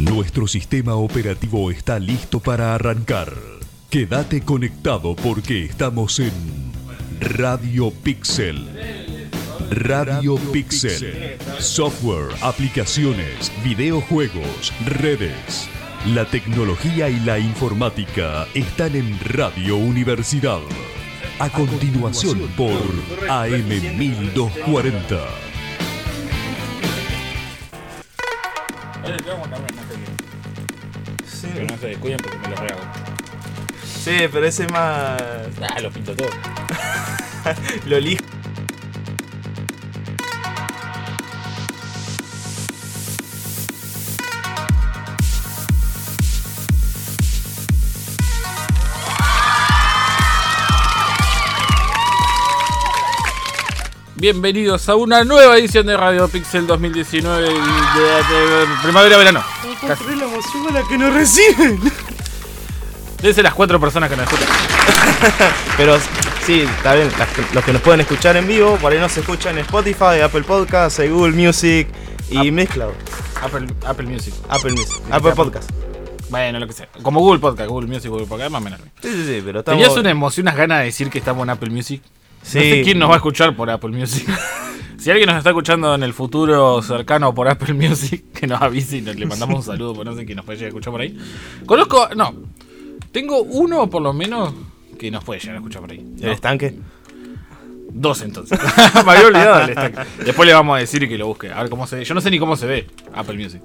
Nuestro sistema operativo está listo para arrancar. Quédate conectado porque estamos en Radio Pixel. Radio Pixel. Software, aplicaciones, videojuegos, redes. La tecnología y la informática están en Radio Universidad. A continuación por AM 1240. Se descuiden porque me lo rehago. sí, pero ese es más. Ah, lo pinto todo. Lo elijo. Bienvenidos a una nueva edición de Radio Pixel 2019 de, de- de- primavera-verano. Casi. la emoción a la que nos reciben. Desde las cuatro personas que nos escuchan. Pero sí, está bien. los que nos pueden escuchar en vivo, por ahí nos escuchan en Spotify, Apple Podcasts, Google Music y Ap- Mixcloud. Apple, Apple Music. Apple Music. Apple Podcast. Bueno, lo que sea. Como Google Podcast, Google Music, Google Podcast, más o menos. Sí, sí, sí, pero estamos. ¿Tenías una emoción, unas ganas de decir que estamos en Apple Music? Sí. No sé quién nos va a escuchar por Apple Music. si alguien nos está escuchando en el futuro cercano por Apple Music, que nos avise y nos- le mandamos un saludo, porque no sé quién nos puede llegar a escuchar por ahí. Conozco, no, tengo uno por lo menos que nos puede llegar a escuchar por ahí. ¿El No, estanque? Dos entonces. Me había olvidado del stack. Después le vamos a decir que lo busque. A ver cómo se ve. Yo no sé ni cómo se ve Apple Music.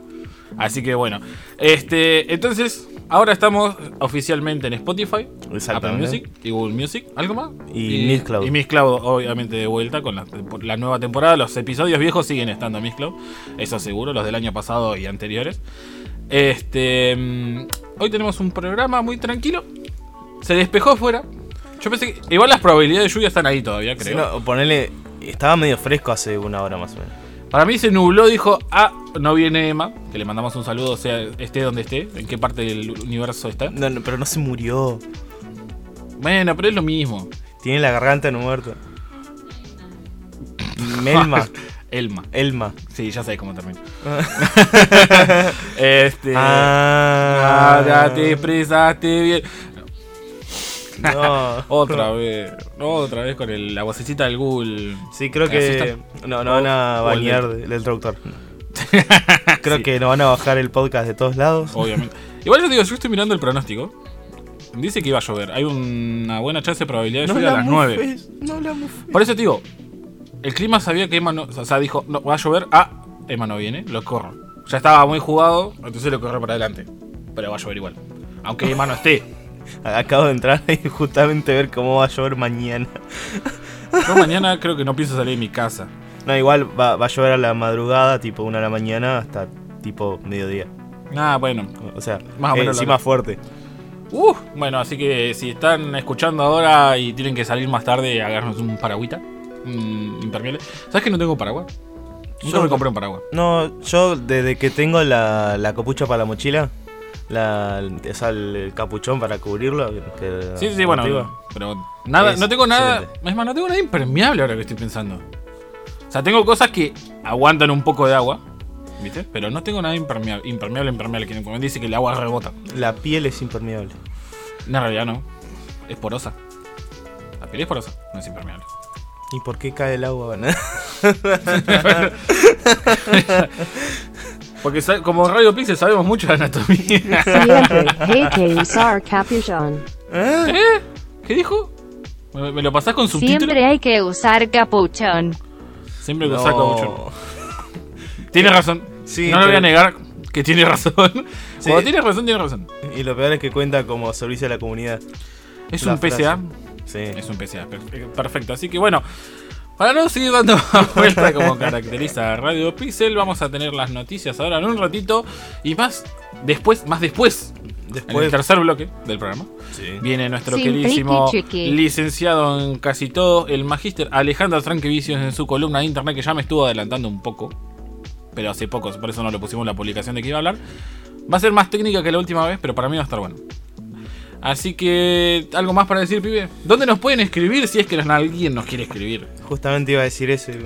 Así que bueno. Este, entonces, ahora estamos oficialmente en Spotify, Apple. Music y Google Music. ¿Algo más? Y Mixcloud. Y Mixcloud, obviamente, de vuelta con la, nueva temporada. Los episodios viejos siguen estando en Mixcloud. Eso seguro, los del año pasado y anteriores. Este. mm, Hoy tenemos un programa muy tranquilo. Se despejó afuera. Yo pensé que. Igual las probabilidades de lluvia están ahí todavía, Sí, creo. no, ponele. Estaba medio fresco hace una hora más o menos. Para mí se nubló, dijo, ah, no viene Emma, que le mandamos un saludo, sea esté donde esté, en qué parte del universo está. No, no, pero no se murió. Bueno, pero es lo mismo. Tiene la garganta no muerta. Melma. Elma. Elma. Sí, ya sabes cómo termina. este. Ah, Ah, ya te expresaste bien. No. Otra vez. Otra vez con el, la vocecita del Google. Sí, creo ¿Te que. No, no van a O- o el bañar del- del, traductor. Creo Sí. que no van a bajar el podcast de todos lados. Obviamente. Igual yo digo, yo estoy mirando el pronóstico. Dice que iba a llover. Hay una buena chance de probabilidad de lluvia a las 9. mufes, No la mufes. Por eso te digo, el clima sabía que Emma no. O sea, dijo, no, va a llover. Ah, Emma no viene, lo corro. Ya estaba muy jugado, entonces lo corro para adelante. Pero va a llover igual. Aunque Emma no esté. Acabo de entrar y justamente ver cómo va a llover mañana. Yo mañana creo que no pienso salir de mi casa. No, igual va, va a llover a la madrugada, tipo una de la mañana, hasta tipo mediodía. Ah, bueno. O sea, Más o eh, menos fuerte. Uh, bueno, así que si están escuchando ahora y tienen que salir más tarde, agarrarnos un paragüita. Un impermeable. ¿Sabes que no tengo paraguas? Nunca Yo- me compré un paraguas. No, yo desde que tengo la, la copucha para la mochila, la, o sea, el, capuchón para cubrirlo. que- Sí, sí, bueno. amortigua, Pero nada, Es no tengo nada. excelente. Es más, no tengo nada impermeable ahora que estoy pensando. O sea, tengo cosas que aguantan un poco de agua. ¿Viste? Pero no tengo nada impermeable, impermeable, impermeable. Que me dice que el agua rebota. La piel es impermeable. No, en realidad no. Es porosa. La piel es porosa, no es impermeable. ¿Y por qué cae el agua? Porque como Radio Pixel sabemos mucho de anatomía. Siempre hay que usar capuchón. ¿Eh? ¿Qué dijo? ¿Me, me lo pasás con subtítulo? Siempre hay que usar capuchón. Siempre lo No. saco mucho. Tiene razón. Sí, no le voy a negar que tiene razón. Sí. Cuando tiene razón, tiene razón. Y lo peor es que cuenta como servicio a la comunidad. Es La un PCA. Sí. Es un PCA. per- Perfecto. Así que bueno. Para no seguir dando vuelta como caracteriza a Radio Pixel, vamos a tener las noticias ahora en un ratito. Y más después, más después, en el Después. tercer bloque del programa, Sí. viene nuestro Sin queridísimo licenciado en casi todo, el magíster Alejandro Tranquevicios en su columna de internet que ya me estuvo adelantando un poco. Pero hace poco, por eso no le pusimos la publicación de que iba a hablar. Va a ser más técnica que la última vez, pero para mí va a estar bueno. Así que, ¿algo más para decir, pibe? ¿Dónde nos pueden escribir si es que alguien nos quiere escribir? Justamente iba a decir eso.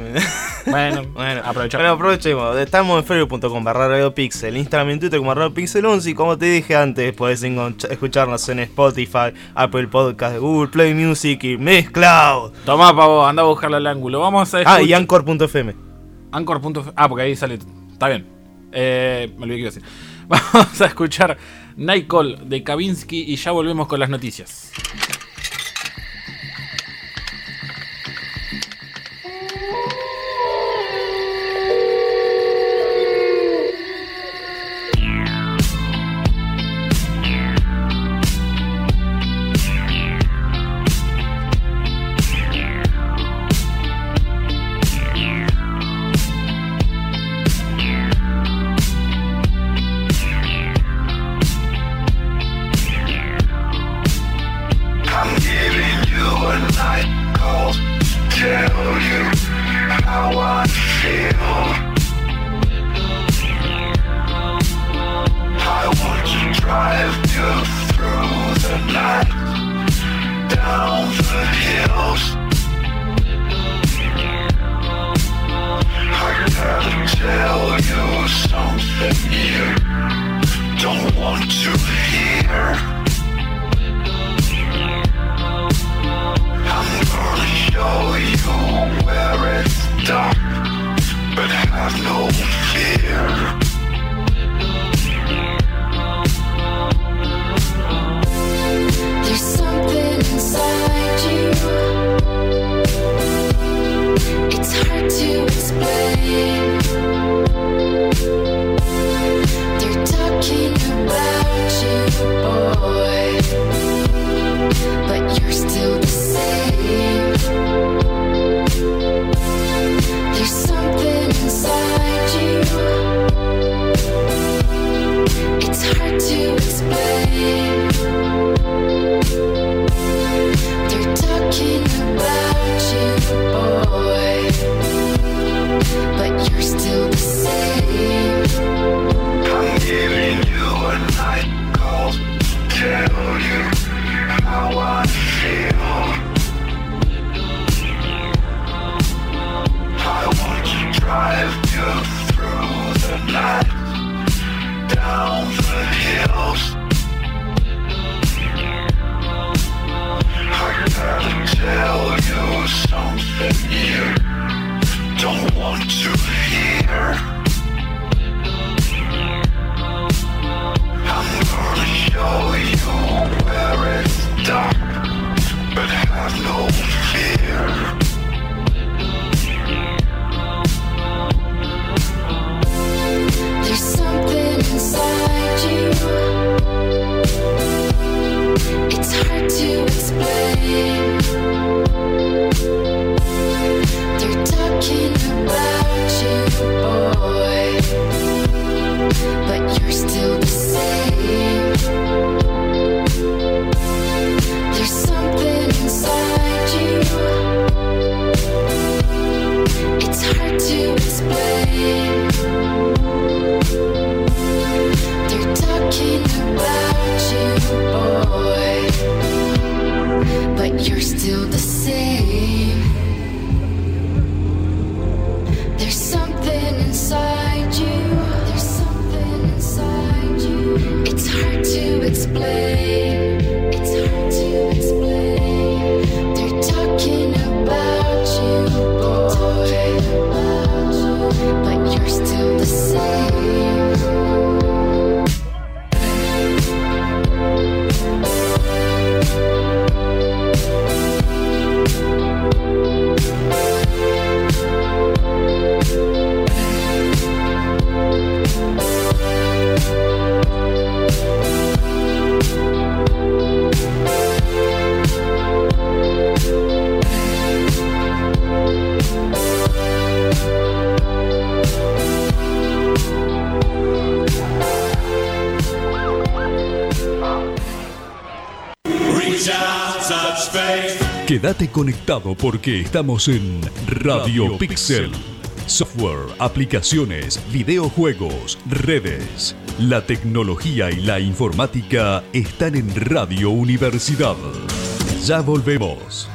Bueno, bueno aprovechamos. Bueno, aprovechemos. Estamos en facebook.com barra Radio Pixel, Instagram y Twitter como Radio Pixel 11. Y como te dije antes, podés escucharnos en Spotify, Apple Podcast, Google Play Music y Mezcloud. Tomá, pavo, anda a buscarle al ángulo. Vamos a escuchar... Ah, y Anchor.fm. Anchor. Ah, porque ahí sale... Está bien. Eh, me olvidé que iba a decir. Vamos a escuchar Nicole de Kavinsky y ya volvemos con las noticias. Quédate conectado porque estamos en Radio, Pixel. Software, aplicaciones, videojuegos, redes. La tecnología y la informática están en Radio Universidad. Ya volvemos.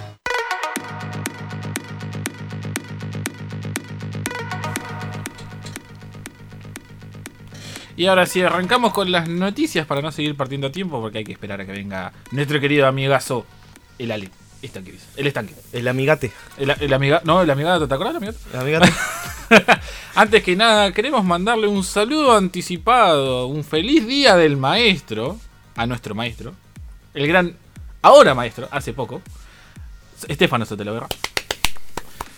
Y ahora sí, arrancamos con las noticias para no seguir partiendo tiempo porque hay que esperar a que venga nuestro querido amigazo, el Ale. Estanque, dice. El estanque. El amigate. El, el amiga. No, el amigato, ¿te acuerdas? amigato? El amigate. Antes que nada, queremos mandarle un saludo anticipado, un feliz día del maestro, a nuestro maestro, el gran, ahora maestro, hace poco, Estefano Soteloverra.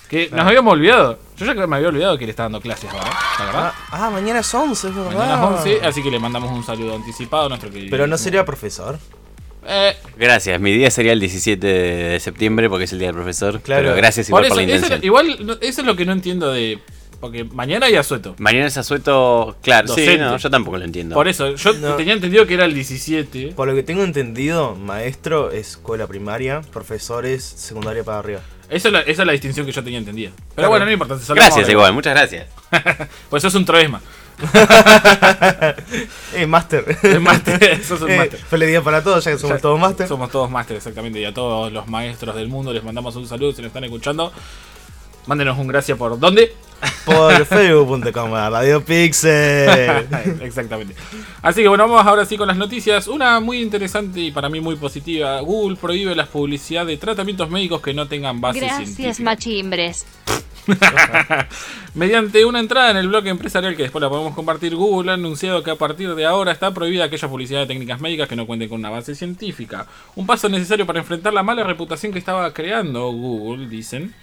Que nos habíamos olvidado. Yo ya que me había olvidado que le está dando clases ahora, la verdad. ah, ah, mañana es 11, es verdad. Mañana es 11, así que le mandamos un saludo anticipado a nuestro querido. Pero no sería profesor. Eh, Gracias, mi día sería el 17 de septiembre porque es el día del profesor. Claro. Pero gracias por igual eso, por la eso- intención. igual, no- eso es lo que no entiendo de. Porque mañana hay asueto. Mañana es asueto, claro, sí, Docente. no, yo tampoco lo entiendo. Por eso, yo No. tenía entendido que era el 17. Por lo que tengo entendido, maestro es escuela primaria, profesor es secundaria para arriba. Esa es, la, esa es la distinción que yo tenía entendida. Pero Claro. bueno, no importa. Gracias igual, muchas gracias. Pues sos un troesma. Eh, máster. Es máster, sos un Eh, máster. Feliz día para todos, ya que somos Ya- todos máster. Somos todos máster, exactamente. Y a todos los maestros del mundo les mandamos un saludo si nos están escuchando. Mándenos un gracias por dónde. Por facebook.com, Radio Pixel. Exactamente. Así que bueno, vamos ahora sí con las noticias. Una muy interesante y para mí muy positiva. Google prohíbe la publicidad de tratamientos médicos que no tengan base Gracias, científica. machimbres. Mediante una entrada en el blog empresarial que después la podemos compartir, Google ha anunciado que a partir de ahora está prohibida aquella publicidad de técnicas médicas que no cuenten con una base científica. Un paso necesario para enfrentar la mala reputación que estaba creando Google, dicen.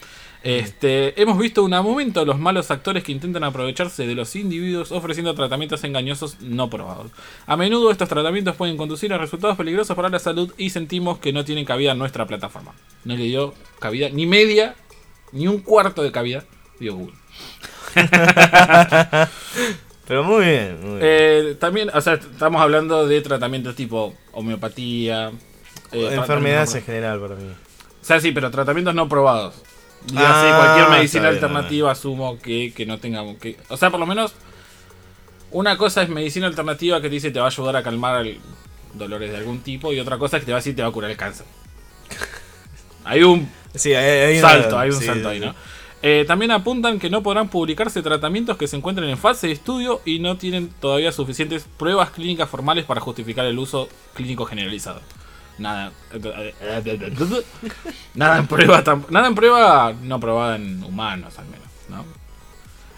Este, hemos visto un aumento de los malos actores que intentan aprovecharse de los individuos ofreciendo tratamientos engañosos no probados. A menudo estos tratamientos pueden conducir a resultados peligrosos para la salud y sentimos que no tienen cabida en nuestra plataforma. No le dio cabida ni media, ni un cuarto de cabida, dio Google. Pero muy bien, muy bien. Eh, también, o sea, estamos hablando de tratamientos tipo homeopatía. eh, Enfermedades en general para mí. O sea, sí, pero tratamientos no probados. Y Ah, así, cualquier medicina bien, alternativa asumo que, que no tengamos que. O sea, por lo menos. Una cosa es medicina alternativa que te dice te va a ayudar a calmar el- dolores de algún tipo. Y otra cosa es que te va a decir te va a curar el cáncer. Hay un Sí, hay, hay una- salto, hay un sí, salto ahí. ¿no? Eh, también apuntan que no podrán publicarse tratamientos que se encuentren en fase de estudio y no tienen todavía suficientes pruebas clínicas formales para justificar el uso clínico generalizado. Nada. nada en prueba nada en prueba no probada en humanos al menos, ¿no?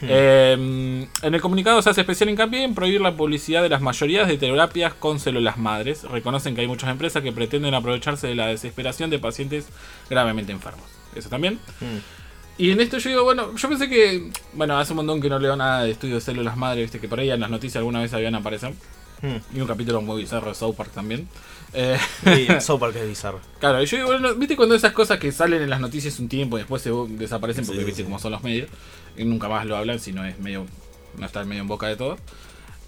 Eh, en el comunicado se hace especial hincapié en prohibir la publicidad de las mayorías de terapias con células madres. Reconocen que hay muchas empresas que pretenden aprovecharse de la desesperación de pacientes gravemente enfermos. Eso también. Mm. Y en esto yo digo, bueno, yo pensé que, bueno, hace un montón que no leo nada de estudios de células madre, viste que por ahí en las noticias alguna vez habían aparecido. Mm. Y un capítulo muy bizarro de South Park también. Eh, Sí, South Park es bizarro. Claro, y yo digo, bueno, viste cuando esas cosas que salen en las noticias un tiempo y después se desaparecen porque Sí, viste sí. cómo son los medios y nunca más lo hablan, sino es medio, no está medio en boca de todos.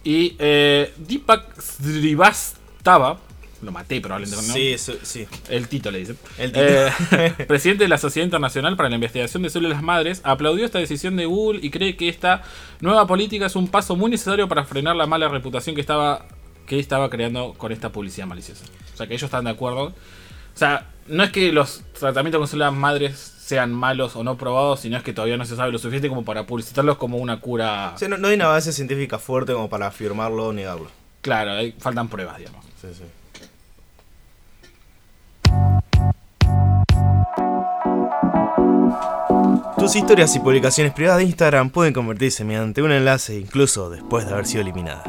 Y eh, Deepak Srivastava, lo maté probablemente, ¿no? Sí, eso- sí. El Tito le dicen. El Tito. Eh, presidente de la Sociedad Internacional para la Investigación de Células Madres, aplaudió esta decisión de Google y cree que esta nueva política es un paso muy necesario para frenar la mala reputación que estaba, que estaba creando con esta publicidad maliciosa. O sea, que ellos están de acuerdo. O sea, no es que los tratamientos con células madres sean malos o no probados, sino es que todavía no se sabe lo suficiente como para publicitarlos como una cura. O sea, no, no hay una base científica fuerte como para afirmarlo o negarlo. Claro, hay- faltan pruebas, digamos. Sí, sí. Tus historias y publicaciones privadas de Instagram pueden convertirse mediante un enlace incluso después de haber sido eliminadas.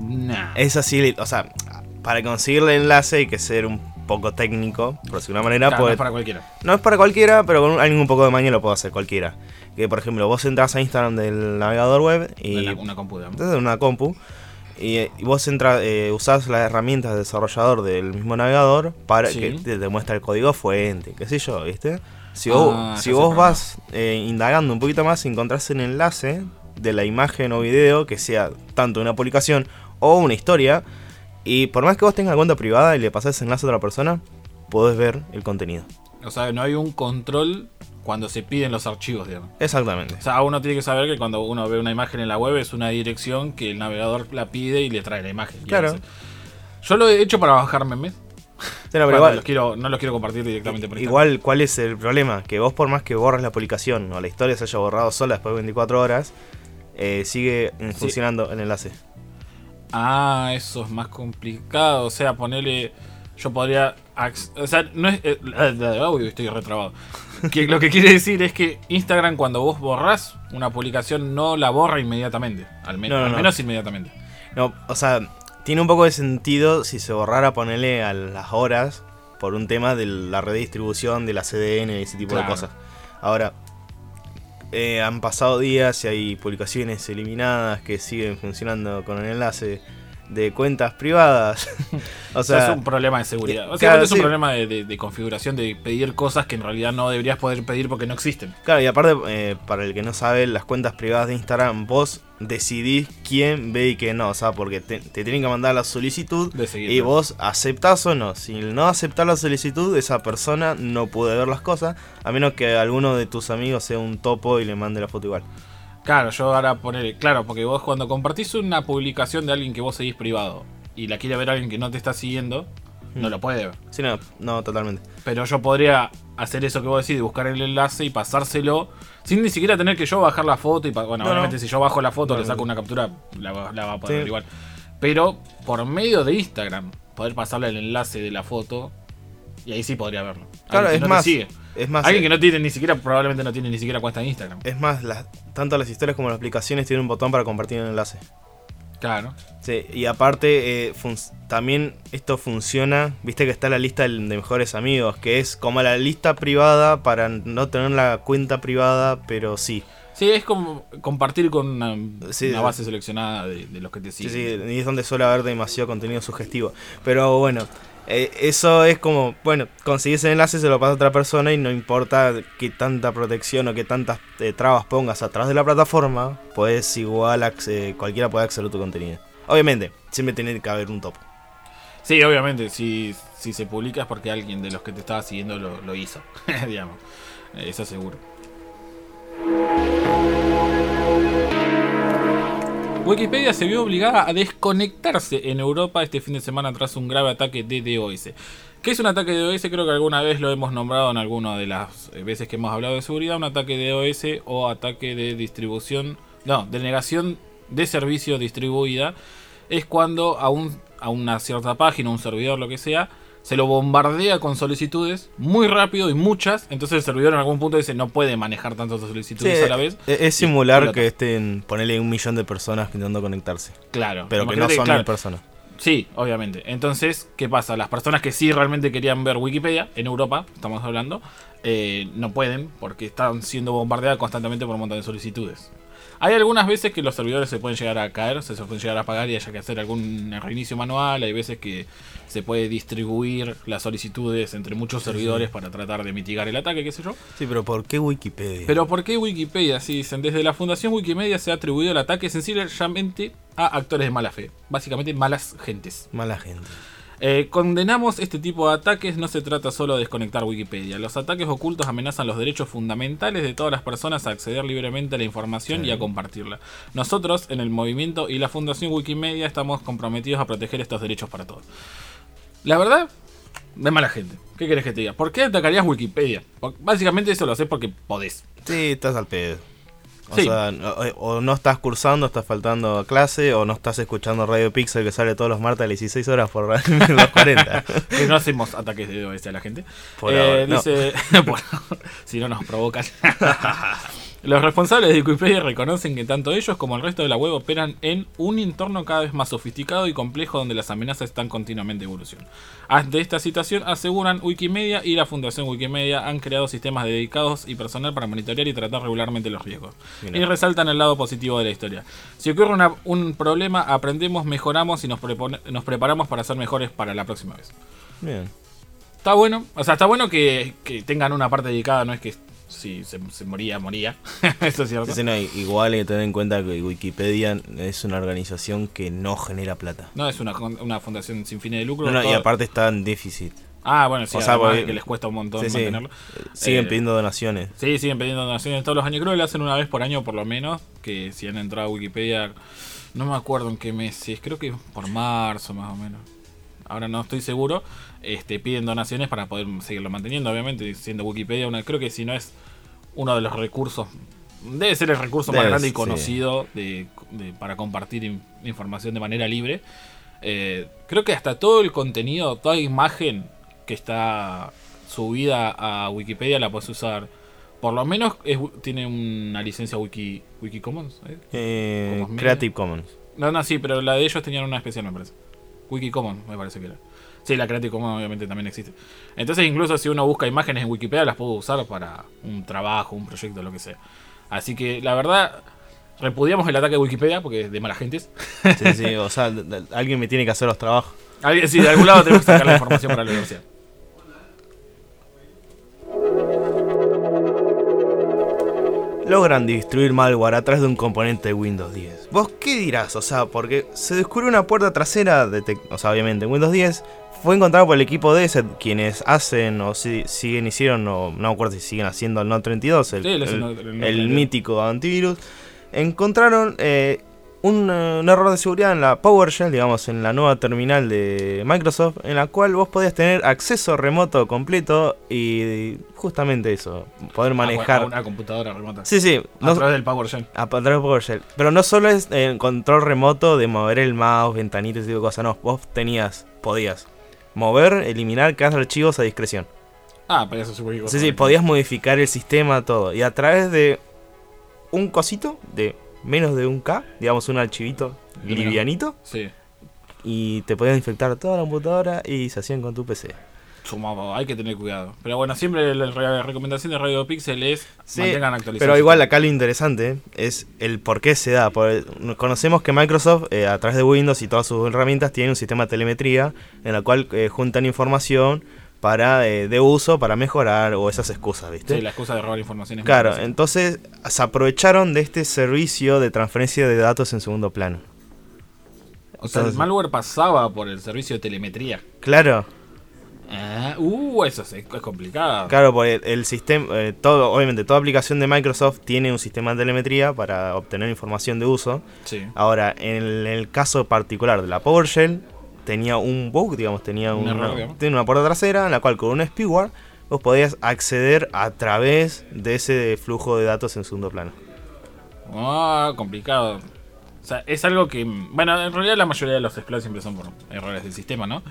Nah. Es así, o sea, para conseguir el enlace hay que ser un poco técnico, por decirlo de una manera. Claro, no porque- es para cualquiera. no es para cualquiera, pero con alguien un poco de maña lo puede hacer cualquiera. Que por ejemplo, vos entras a Instagram del navegador web y Una, una compu, digamos. desde una compu y, y vos entras, eh, usás las herramientas de desarrollador del mismo navegador para Sí. que te, te muestre el código fuente, qué sé yo, ¿viste? Si vos, Ah, si vos vas eh, indagando un poquito más, encontrás el enlace de la imagen o video que sea tanto una publicación o una historia. Y por más que vos tengas cuenta privada y le pasás enlace a otra persona, podés ver el contenido. O sea, no hay un control cuando se piden los archivos, digamos. Exactamente. O sea, uno tiene que saber que cuando uno ve una imagen en la web es una dirección que el navegador la pide y le trae la imagen. Claro. Yo lo he hecho para bajar memes. Sí, no, pero igual, los quiero, no los quiero compartir directamente por igual, ¿cuál es el problema? Que vos por más que borres la publicación o la historia se haya borrado sola después de 24 horas, eh, sigue funcionando el enlace. Ah, eso es más complicado. O sea, ponerle. Yo podría. O sea, no es. eh, estoy retrabado. Que lo que quiere decir es que Instagram, cuando vos borrás una publicación, no la borra inmediatamente. Al, men- No, no, al no. menos inmediatamente. No, o sea, tiene un poco de sentido si se borrara ponerle a las horas por un tema de la redistribución de la CDN y ese tipo Claro. de cosas. Ahora, eh, han pasado días y hay publicaciones eliminadas que siguen funcionando con el enlace de cuentas privadas. o O sea, sea, es un problema de seguridad. Básicamente claro, es un sí. problema de, de- de configuración, de pedir cosas que en realidad no deberías poder pedir porque no existen. Claro, y aparte, eh, para el que no sabe, las cuentas privadas de Instagram, vos decidís quién ve y quién no. O sea, porque te, te tienen que mandar la solicitud De y vos aceptás o no. Si no aceptás la solicitud, esa persona no puede ver las cosas, a menos que alguno de tus amigos sea un topo y le mande la foto igual. Claro, yo ahora poner. Claro, porque vos cuando compartís una publicación de alguien que vos seguís privado y la quiere ver alguien que no te está siguiendo, no lo puede ver. Sí, no, no, totalmente. Pero yo podría hacer eso que vos decís, de buscar el enlace y pasárselo sin ni siquiera tener que yo bajar la foto. y Bueno, No, obviamente no. si yo bajo la foto, le saco una captura, la, va- la va a poder Sí. ver igual. Pero por medio de Instagram, poder pasarle el enlace de la foto y ahí sí podría verlo. Claro, que es más, sigue. Es más, Alguien eh, que no tiene ni siquiera, probablemente no tiene ni siquiera cuenta en Instagram. es más, las- tanto las historias como las aplicaciones tienen un botón para compartir el enlace. Claro. Sí, y aparte eh, también esto funciona, viste que está la lista de mejores amigos, que es como la lista privada para no tener la cuenta privada, pero sí. Sí, es como compartir con una, Sí, una de- base seleccionada de, de los que te Sí, siguen. sí, y es donde suele haber demasiado contenido sugestivo. Pero bueno, eh, eso es como, bueno, conseguís el enlace, se lo pasa a otra persona y no importa qué tanta protección o qué tantas eh, trabas pongas atrás de la plataforma, pues igual cualquiera puede acceder a tu contenido. Obviamente, siempre tiene que haber un topo. Sí, obviamente, si, si se publica es porque alguien de los que te estaba siguiendo lo, lo hizo, digamos. Eso seguro. Wikipedia se vio obligada a desconectarse en Europa este fin de semana tras un grave ataque de DOS. ¿Qué es un ataque de DOS? Creo que alguna vez lo hemos nombrado en alguna de las eh, veces que hemos hablado de seguridad. Un ataque de DOS o ataque de distribución, no, de negación de servicio distribuida. Es cuando a, un, a una cierta página, un servidor, lo que sea, se lo bombardea con solicitudes muy rápido y muchas. Entonces el servidor en algún punto dice no puede manejar tantas solicitudes a la vez. Es, es simular que estén, ponerle un millón de personas intentando conectarse. Claro. Pero que no son claro, mil personas. Sí, obviamente. Entonces, ¿qué pasa? Las personas que sí realmente querían ver Wikipedia, en Europa, estamos hablando, eh, no pueden porque están siendo bombardeadas constantemente por un montón de solicitudes. Hay algunas veces que los servidores se pueden llegar a caer, se pueden llegar a apagar y haya que hacer algún reinicio manual. Hay veces que se puede distribuir las solicitudes entre muchos servidores para tratar de mitigar el ataque, qué sé yo. Sí, pero ¿por qué Wikipedia? Pero ¿por qué Wikipedia? Sí, dicen, desde la Fundación Wikimedia se ha atribuido el ataque sencillamente a actores de mala fe. Básicamente malas gentes. Mala gente. Eh, condenamos este tipo de ataques, no se trata solo de desconectar Wikipedia. Los ataques ocultos amenazan los derechos fundamentales de todas las personas a acceder libremente a la información y a compartirla. Nosotros, en el movimiento y la Fundación Wikimedia, estamos comprometidos a proteger estos derechos para todos. La verdad, de mala gente. ¿Qué querés que te diga? ¿Por qué atacarías Wikipedia? Básicamente eso lo haces porque podés. Sí, estás al pedo. O Sí. sea, o, o no estás cursando, estás faltando a clase, o no estás escuchando Radio Pixel que sale todos los martes a las 16 horas por los 40. Que no hacemos ataques de DOS a la gente. Por Eh, ahora, no. dice, ahora, si no nos provocan. Los responsables de Wikipedia reconocen que tanto ellos como el resto de la web operan en un entorno cada vez más sofisticado y complejo donde las amenazas están continuamente en evolución. Ante esta situación, aseguran Wikimedia y la Fundación Wikimedia han creado sistemas dedicados y personal para monitorear y tratar regularmente los riesgos. Mirá. Y resaltan el lado positivo de la historia. Si ocurre una- un problema, aprendemos, mejoramos y nos, prepone- nos preparamos para ser mejores para la próxima vez. Bien. Está bueno, o sea, está bueno que, que tengan una parte dedicada, no es que si se, se moría, moría. Eso es cierto. Sí, no, igual hay que tener en cuenta que Wikipedia es una organización que no genera plata. No es una, una fundación sin fines de lucro. No, no, y aparte está en déficit. Ah, bueno, sí, O sea, porque- que les cuesta un montón Sí, sí. mantenerlo. Siguen Eh, pidiendo donaciones. Sí, siguen pidiendo donaciones todos los años. Creo que lo hacen una vez por año por lo menos. Que si han entrado a Wikipedia, no me acuerdo en qué meses, creo que por marzo más o menos. Ahora no estoy seguro. Este, piden donaciones para poder seguirlo manteniendo, obviamente, siendo Wikipedia una, creo que si no es uno de los recursos, debe ser el recurso más grande y sí. conocido de, de- para compartir in- información de manera libre. Eh, creo que hasta todo el contenido, toda imagen que está subida a Wikipedia la puedes usar. Por lo menos es- tiene una licencia Wiki, Wikicommons. ¿eh? Eh. Creative Commons. No, no, sí, pero la de ellos tenían una especial, me parece. Wikicommons, me parece que era. Sí, la Creative Commons obviamente también existe. Entonces, incluso si uno busca imágenes en Wikipedia, las puedo usar para un trabajo, un proyecto, lo que sea. Así que, la verdad, repudiamos el ataque de Wikipedia porque es de mala gente. Sí, sí, o sea, alguien me tiene que hacer los trabajos. Alguien- Sí, de algún lado tenemos que sacar la información para la universidad. Logran destruir malware a través de un componente de Windows 10. ¿Vos qué dirás? O sea, porque se descubrió una puerta trasera, de o sea, obviamente en Windows 10, fue encontrado por el equipo de ese, quienes hacen o si- siguen, hicieron, o no me acuerdo si siguen haciendo el Note 32, el, Sí, el- el- el Note- el Note el 32. mítico antivirus. Encontraron eh, un, eh, un error de seguridad en la PowerShell, digamos, en la nueva terminal de Microsoft, en la cual vos podías tener acceso remoto completo y justamente eso, poder manejar... A una computadora remota. Sí, sí, a no, través del PowerShell. a través de PowerShell. Pero no solo es el control remoto de mover el mouse, ventanitas y tipo de cosas, no, vos tenías, podías mover, eliminar cada archivos a discreción. Ah, pero eso es Sí, sí, podías modificar el sistema, todo. Y a través de un cosito de menos de un K, digamos un archivito livianito, Sí. y te podías infectar toda la computadora y se hacían con tu PC. Sumado, hay que tener cuidado. Pero bueno, siempre la, la recomendación de Radio Pixel es Sí, mantengan actualizados. Pero igual acá lo interesante es el por qué se da. Porque conocemos que Microsoft eh, a través de Windows y todas sus herramientas tiene un sistema de telemetría en la cual eh, juntan información para eh, de uso para mejorar o esas excusas, ¿viste? Sí, la excusa de robar información es claro, entonces se aprovecharon de este servicio de transferencia de datos en segundo plano. O sea, el malware pasaba por el servicio de telemetría. Claro, Ah, uh, eso es, es complicado. claro, porque el, el sistema, eh, todo, obviamente toda aplicación de Microsoft tiene un sistema de telemetría para obtener información de uso. Sí. Ahora, en el, en el caso particular de la PowerShell, tenía un bug, digamos, tenía, Un una, tiene una puerta trasera en la cual con un spyware vos podías acceder a través de ese flujo de datos en segundo plano. Ah, complicado. O sea, es algo que. Bueno, en realidad la mayoría de los exploits siempre son por errores del sistema, ¿no?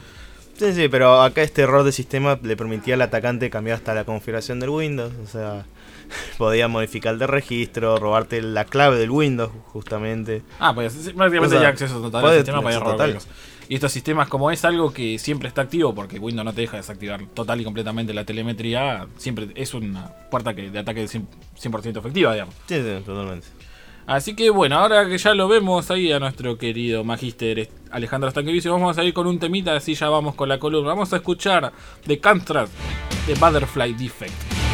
Sí, sí, pero acá este error de sistema le permitía al atacante cambiar hasta la configuración del Windows, o sea, podía modificar el de registro, robarte la clave del Windows, justamente. Ah, pues prácticamente O sea, ya acceso total al sistema para robar total. cosas. Y estos sistemas, como es algo que siempre está activo, porque Windows no te deja desactivar total y completamente la telemetría, siempre es una puerta que, de ataque 100%, 100% efectiva, digamos. Sí, sí, totalmente. Así que bueno, ahora que ya lo vemos ahí a nuestro querido Magister Alejandro Stankevicio, vamos a ir con un temita, así ya vamos con la columna. Vamos a escuchar The Contrast de Butterfly Defect.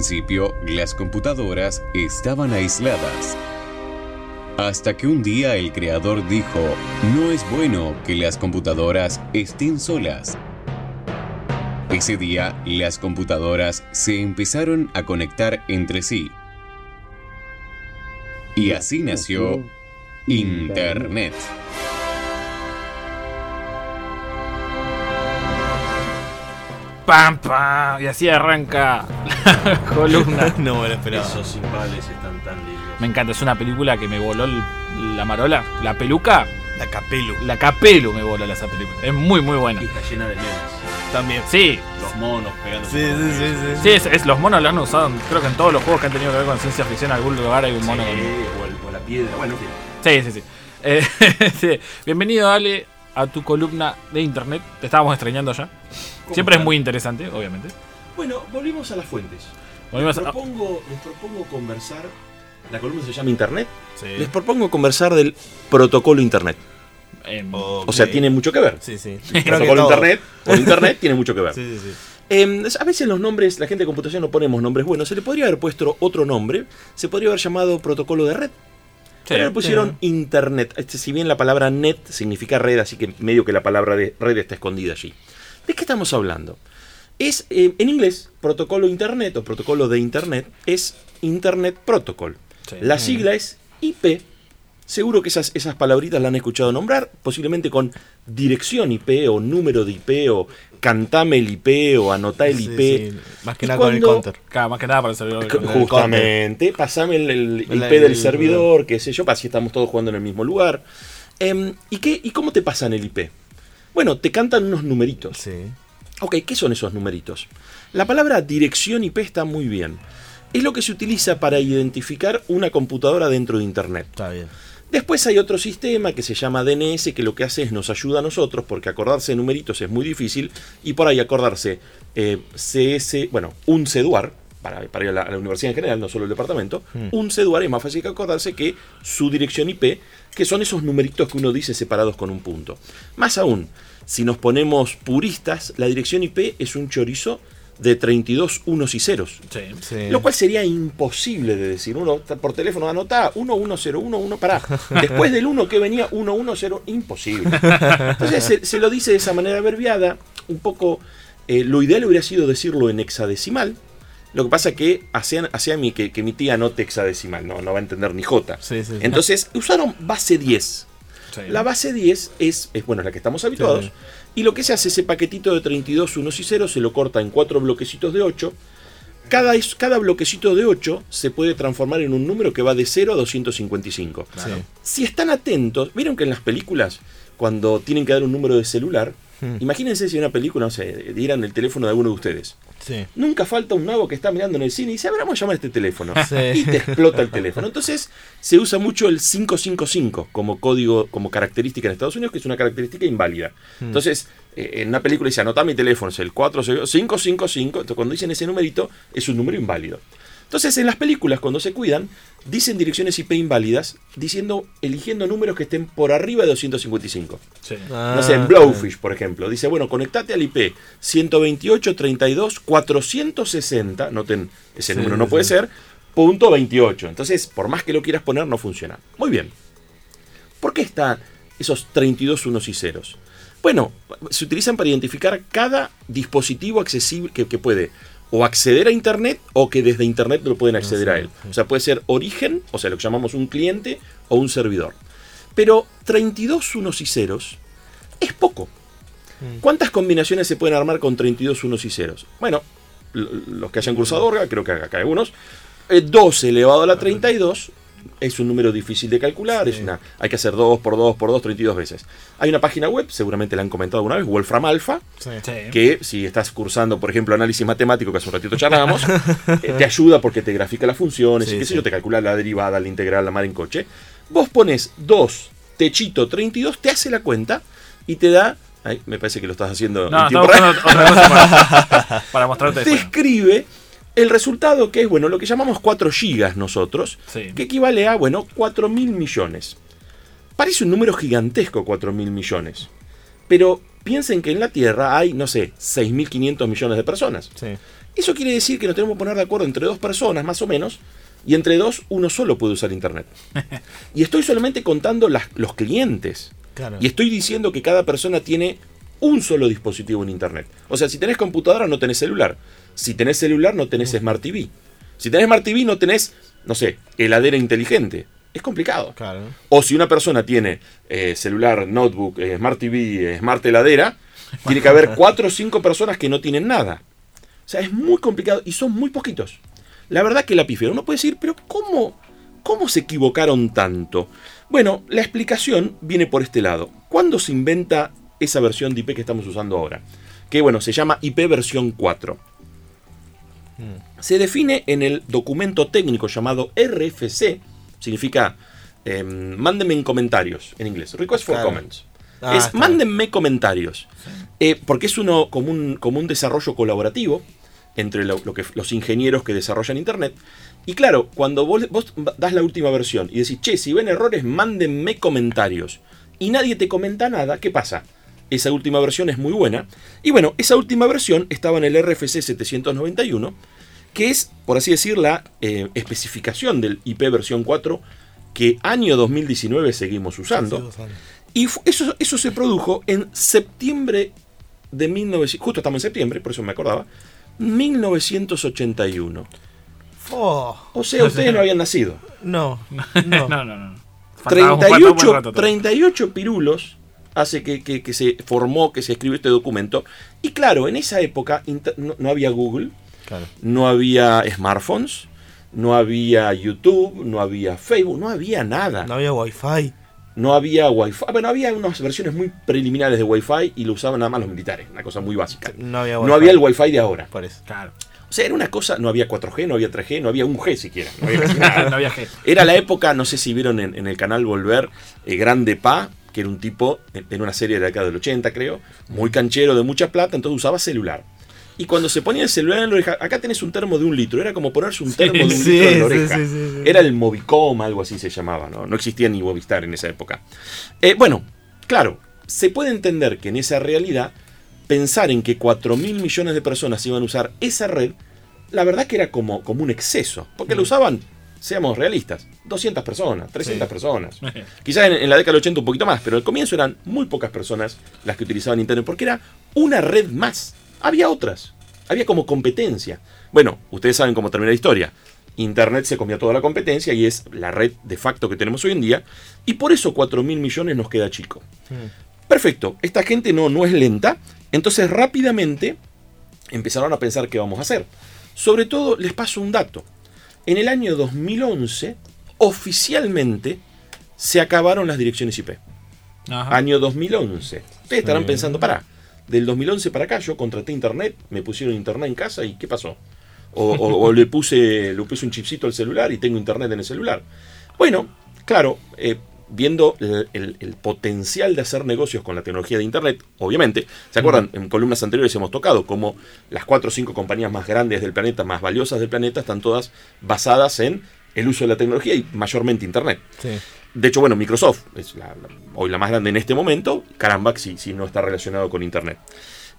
Principio, las computadoras estaban aisladas. Hasta que un día el creador dijo, no es bueno que las computadoras estén solas. Ese día, las computadoras se empezaron a conectar entre sí. Y así nació Internet. ¡Pam, pam! Y así arranca la columna. no me lo esperaba. Esos cimbales están tan lindos. Me encanta, es una película que me voló el- la marola. La peluca, La capelu. la capelu me voló esa película. Es muy, muy buena. Y está llena de memes. También. Sí, Los monos pegando. Sí, sí, sí, sí. sí, es, es- los monos lo han usado, creo que en todos los juegos que han tenido que ver con ciencia ficción, en algún lugar hay un mono con... o, el- o la piedra. Bueno, en fin. Sí, sí, sí. Eh, sí. Bienvenido, Ale, a tu columna de internet. Te estábamos extrañando ya. Siempre es muy interesante, obviamente. Bueno, volvimos a las fuentes. Volvimos les, a- propongo, les propongo conversar. La columna se llama Internet. Sí. Les propongo conversar del protocolo Internet. Em, O sea, tiene mucho que ver. Sí, sí. El protocolo. Internet con Internet tiene mucho que ver. Sí, sí, sí. Eh, a veces los nombres, la gente de computación no ponemos nombres buenos. Se le podría haber puesto otro nombre. Se podría haber llamado protocolo de red. Pero le pusieron Internet. Este, si bien la palabra net significa red, así que medio que la palabra de red está escondida allí. ¿De qué estamos hablando? Es, eh, en inglés, protocolo Internet o protocolo de Internet es Internet Protocol. Sí. La sigla es IP. Seguro que esas, esas palabritas la han escuchado nombrar, posiblemente con dirección IP o número de IP o cantame el IP o anotá el Sí, IP. sí. Más que Y nada con el counter. Claro, más que nada para el servidor. Justamente, pasame el, el El- IP del el- servidor, qué sé yo, para si estamos todos jugando en el mismo lugar. Em, ¿y, qué, ¿Y cómo te pasan el IP? Bueno, te cantan unos numeritos. Sí. Ok, ¿qué son esos numeritos? La palabra dirección IP está muy bien. Es lo que se utiliza para identificar una computadora dentro de Internet. Está bien. Después hay otro sistema que se llama DNS que lo que hace es nos ayuda a nosotros porque acordarse de numeritos es muy difícil y por ahí acordarse eh, CS, bueno, un CEDUAR, para, para ir a la, a la universidad en general, no solo el departamento, un CEDUAR es más fácil que acordarse que su dirección IP, que son esos numeritos que uno dice separados con un punto. Más aún, si nos ponemos puristas, la dirección IP es un chorizo de 32 unos y ceros. Sí. Sí. Lo cual sería imposible de decir. Uno por teléfono anota 1101, para. Después del 1 que venía 110, imposible. Entonces se, se lo dice de esa manera abreviada. Un poco. eh, lo ideal hubiera sido decirlo en hexadecimal. Lo que pasa que hacían, hacían mi, que, que mi tía anote hexadecimal, no, no va a entender ni J. Sí, sí, sí. Entonces usaron base 10. Sí. La base 10 es, es bueno, la que estamos habituados. Y lo que se hace, ese paquetito de 32 unos y ceros, se lo corta en cuatro bloquecitos de 8. Cada, cada bloquecito de 8 se puede transformar en un número que va de 0 a 255. Sí. Si están atentos, vieron que en las películas, cuando tienen que dar un número de celular, Hmm. imagínense si en una película, no sé, dieran el teléfono de alguno de ustedes. Sí. Nunca falta un nuevo que está mirando en el cine y dice, a ver, vamos a llamar a este teléfono. Sí. Y te explota el teléfono. Entonces, se usa mucho el 555 como código, como característica en Estados Unidos, que es una característica inválida. Hmm. Entonces, eh, en una película dice, anota mi teléfono, es el 4555. Entonces, cuando dicen ese numerito, es un número inválido. Entonces, en las películas, cuando se cuidan, dicen direcciones IP inválidas, diciendo, eligiendo números que estén por arriba de 255. Sí. No sé, en Blowfish, por ejemplo, dice, bueno, conectate al IP 128 32 460, noten, ese Sí, número no sí, puede ser, punto 28. Entonces, por más que lo quieras poner, no funciona. Muy bien. ¿Por qué están esos 32 unos y ceros? Bueno, se utilizan para identificar cada dispositivo accesible que, que puede o acceder a Internet o que desde Internet lo pueden acceder a él. O sea, puede ser origen, o sea, lo que llamamos un cliente o un servidor. Pero 32 unos y ceros es poco. ¿Cuántas combinaciones se pueden armar con 32 unos y ceros? Bueno, los que hayan cursado Orga, creo que acá hay algunos, eh, 12 elevado a la 32 es un número difícil de calcular, es una, hay que hacer 2 por 2 por 2, 32 veces. Hay una página web, seguramente la han comentado alguna vez, Wolfram Alpha, Sí. que si estás cursando, por ejemplo, análisis matemático, que hace un ratito charlábamos, eh, te ayuda porque te grafica las funciones, Sí, y qué sé yo, te calcula la derivada, la integral, la mar en coche. Vos pones 2, techito 32, te hace la cuenta y te da... Ay, me parece que lo estás haciendo No, en tiempo real. otra cosa para, para mostrarte Te después. escribe el resultado que es, bueno, lo que llamamos 4 gigas nosotros, Sí. que equivale a, bueno, 4 mil millones. Parece un número gigantesco 4 mil millones. Pero piensen que en la Tierra hay, no sé, 6.500 millones de personas. Sí. Eso quiere decir que nos tenemos que poner de acuerdo entre dos personas, más o menos, y entre dos uno solo puede usar Internet. Y estoy solamente contando las- los clientes. Claro. Y estoy diciendo que cada persona tiene un solo dispositivo en Internet. O sea, si tenés computadora no tenés celular. Si tenés celular no tenés Smart TV. Si tenés Smart TV no tenés, no sé, heladera inteligente. Es complicado. Claro. O si una persona tiene eh, celular, notebook, eh, Smart TV, eh, Smart heladera, tiene que haber cuatro o cinco personas que no tienen nada. O sea, es muy complicado y son muy poquitos. La verdad que la pifia. Uno puede decir, pero ¿cómo, ¿cómo se equivocaron tanto? Bueno, la explicación viene por este lado. ¿Cuándo se inventa esa versión de IP que estamos usando ahora? Que bueno, se llama IP versión 4. Se define en el documento técnico llamado RFC, significa eh, mándenme en comentarios en inglés, Request for Claro. Comments. Ah, es mándenme comentarios. Eh, porque es uno como un, como un desarrollo colaborativo entre lo, lo que, los ingenieros que desarrollan Internet. Y claro, cuando vos, vos das la última versión y decís, che, si ven errores, mándenme comentarios. Y nadie te comenta nada, ¿qué pasa? Esa última versión es muy buena. Y bueno, esa última versión estaba en el RFC 791, que es, por así decir, la eh, especificación del IP versión 4 que año 2019 seguimos usando. Y eso, eso se produjo en septiembre de 1900, justo estamos en septiembre, por eso me acordaba, 1981. Oh, O sea, ustedes no habían nacido. no, No, no. no, no. Faltaba un- faltaba un buen 38, rato todavía. 38 pirulos hace que, que- que se formó, que se escribió este documento. Y claro, en esa época no, no había Google, Claro. no había smartphones, no había YouTube, no había Facebook, no había nada. No había wifi. No había Wi-Fi. Bueno, había unas versiones muy preliminares de Wi-Fi y lo usaban nada más los militares, una cosa muy básica. No había No wifi. había el Wi-Fi de ahora. Por eso. Claro. O sea, era una cosa, no había 4G, no había 3G, no había un G siquiera. No había casi nada. no había G. Era la época, no sé si vieron en, en el canal Volver, eh, Grande Pa, que era un tipo, en, una serie de la década del 80 creo, muy canchero, de mucha plata, entonces usaba celular. Y cuando se ponía el celular en la oreja, acá tenés un termo de un litro, era como ponerse un termo de un sí, litro en la oreja. sí. Era el Movicom, algo así se llamaba, ¿no? No existía ni Movistar en esa época. Eh, bueno, claro, se puede entender que en esa realidad, pensar en que 4 mil millones de personas iban a usar esa red, la verdad que era como, como un exceso, porque lo usaban, seamos realistas, 200 personas, 300 Sí. personas. Quizás en, en la década del 80 un poquito más, pero al comienzo eran muy pocas personas las que utilizaban Internet, porque era una red más. Había otras, había como competencia. Bueno, ustedes saben cómo termina la historia. Internet se comió toda la competencia y es la red de facto que tenemos hoy en día, y por eso 4 mil millones nos queda chico. Perfecto, esta gente no, no es lenta, entonces rápidamente empezaron a pensar qué vamos a hacer. Sobre todo les paso un dato. En el año 2011, oficialmente, se acabaron las direcciones IP. Ajá. Año 2011. Ustedes estarán Sí. pensando, pará, del 2011 para acá yo contraté internet, me pusieron internet en casa y ¿qué pasó? O, o- o le, puse, le puse un chipcito al celular y tengo internet en el celular. Bueno, claro, eh, viendo el, el- el potencial de hacer negocios con la tecnología de Internet, obviamente, ¿se acuerdan? En columnas anteriores hemos tocado como las cuatro o cinco compañías más grandes del planeta, más valiosas del planeta, están todas basadas en el uso de la tecnología y mayormente Internet. Sí. De hecho, bueno, Microsoft es la- la- hoy la más grande en este momento, caramba, si, si no está relacionado con Internet.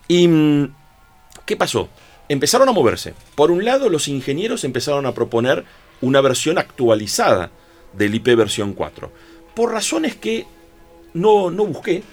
¿Y mm, qué pasó? Empezaron a moverse. Por un lado, los ingenieros empezaron a proponer una versión actualizada del IP versión 4. Por razones que no, no busqué,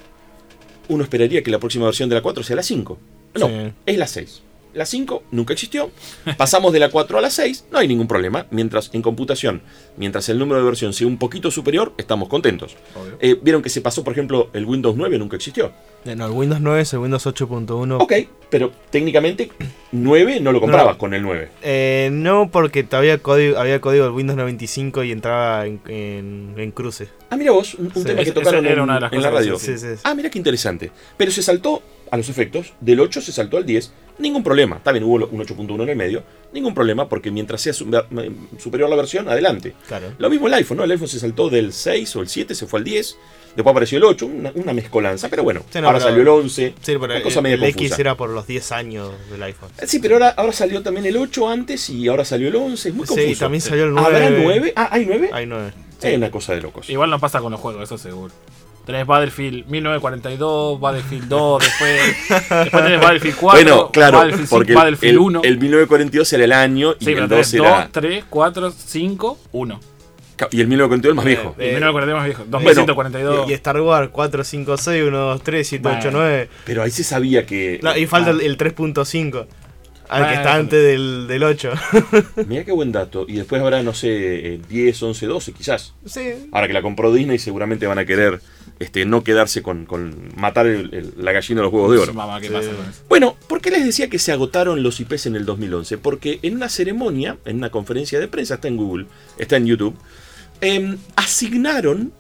uno esperaría que la próxima versión de la 4 sea la 5. No, Sí. es la 6. La 5 nunca existió. Pasamos de la 4 a la 6, no hay ningún problema. Mientras en computación, mientras el número de versión sea un poquito superior, estamos contentos. Eh, Vieron que se pasó, por ejemplo, el Windows 9 nunca existió. Eh, No, el Windows 9 es el Windows 8.1. Ok, pero técnicamente 9 no lo comprabas No. con el 9. Eh, no, porque todavía código, había código del Windows 95 y entraba en, en- en cruce. Ah, mira vos, un, un Sí. tema que tocaron en, una de las en la radio. Sí, sí, sí. Ah, mira qué interesante. Pero se saltó a los efectos, del 8 se saltó al 10, ningún problema. También hubo un 8.1 en el medio, ningún problema, porque mientras sea su- superior la versión, adelante. Claro. Lo mismo el iPhone, ¿no? El iPhone se saltó del 6 o el 7, se fue al 10, después apareció el 8, una, una mezcolanza, pero bueno, Sí, no, ahora pero- salió el 11, Sí, pero una el, cosa medio el X confusa. era por los 10 años del iPhone. Eh, Sí, pero ahora, ahora salió también el 8 antes y ahora salió el 11, es muy Sí, confuso. también salió el ¿Habrá 9. 9? Ah, ¿hay 9? Hay 9. Es una cosa de locos. Igual no pasa con los juegos, eso seguro. Tenés Battlefield 1942, Battlefield 2, después, después tenés Battlefield 4, Bueno, claro, Battlefield 5, porque el, Battlefield el- 1. el 1942 era el año y sí, pero el 2 tenés era. 2, 3, 4, 5, 1. Ca- Y el 1942 el más viejo. Y el 1942 más viejo. Bueno, 2142. Y, y Star Wars 4, 5, 6, 1, 2, 3, 7, 8, 9. Pero ahí se sabía que. No, y falta el, el 3.5. Al que Bueno. está antes del, del 8. Mira qué buen dato. Y después habrá, no sé, eh, 10, 11, 12 quizás. sí. Ahora que la compró Disney seguramente van a querer este, no quedarse con, con matar el- el- la gallina de los huevos de oro. Mamá, ¿qué pasa con eso? Bueno, ¿por qué les decía que se agotaron los IPs en el 2011? Porque en una ceremonia, en una conferencia de prensa, está en Google, está en YouTube, em, asignaron,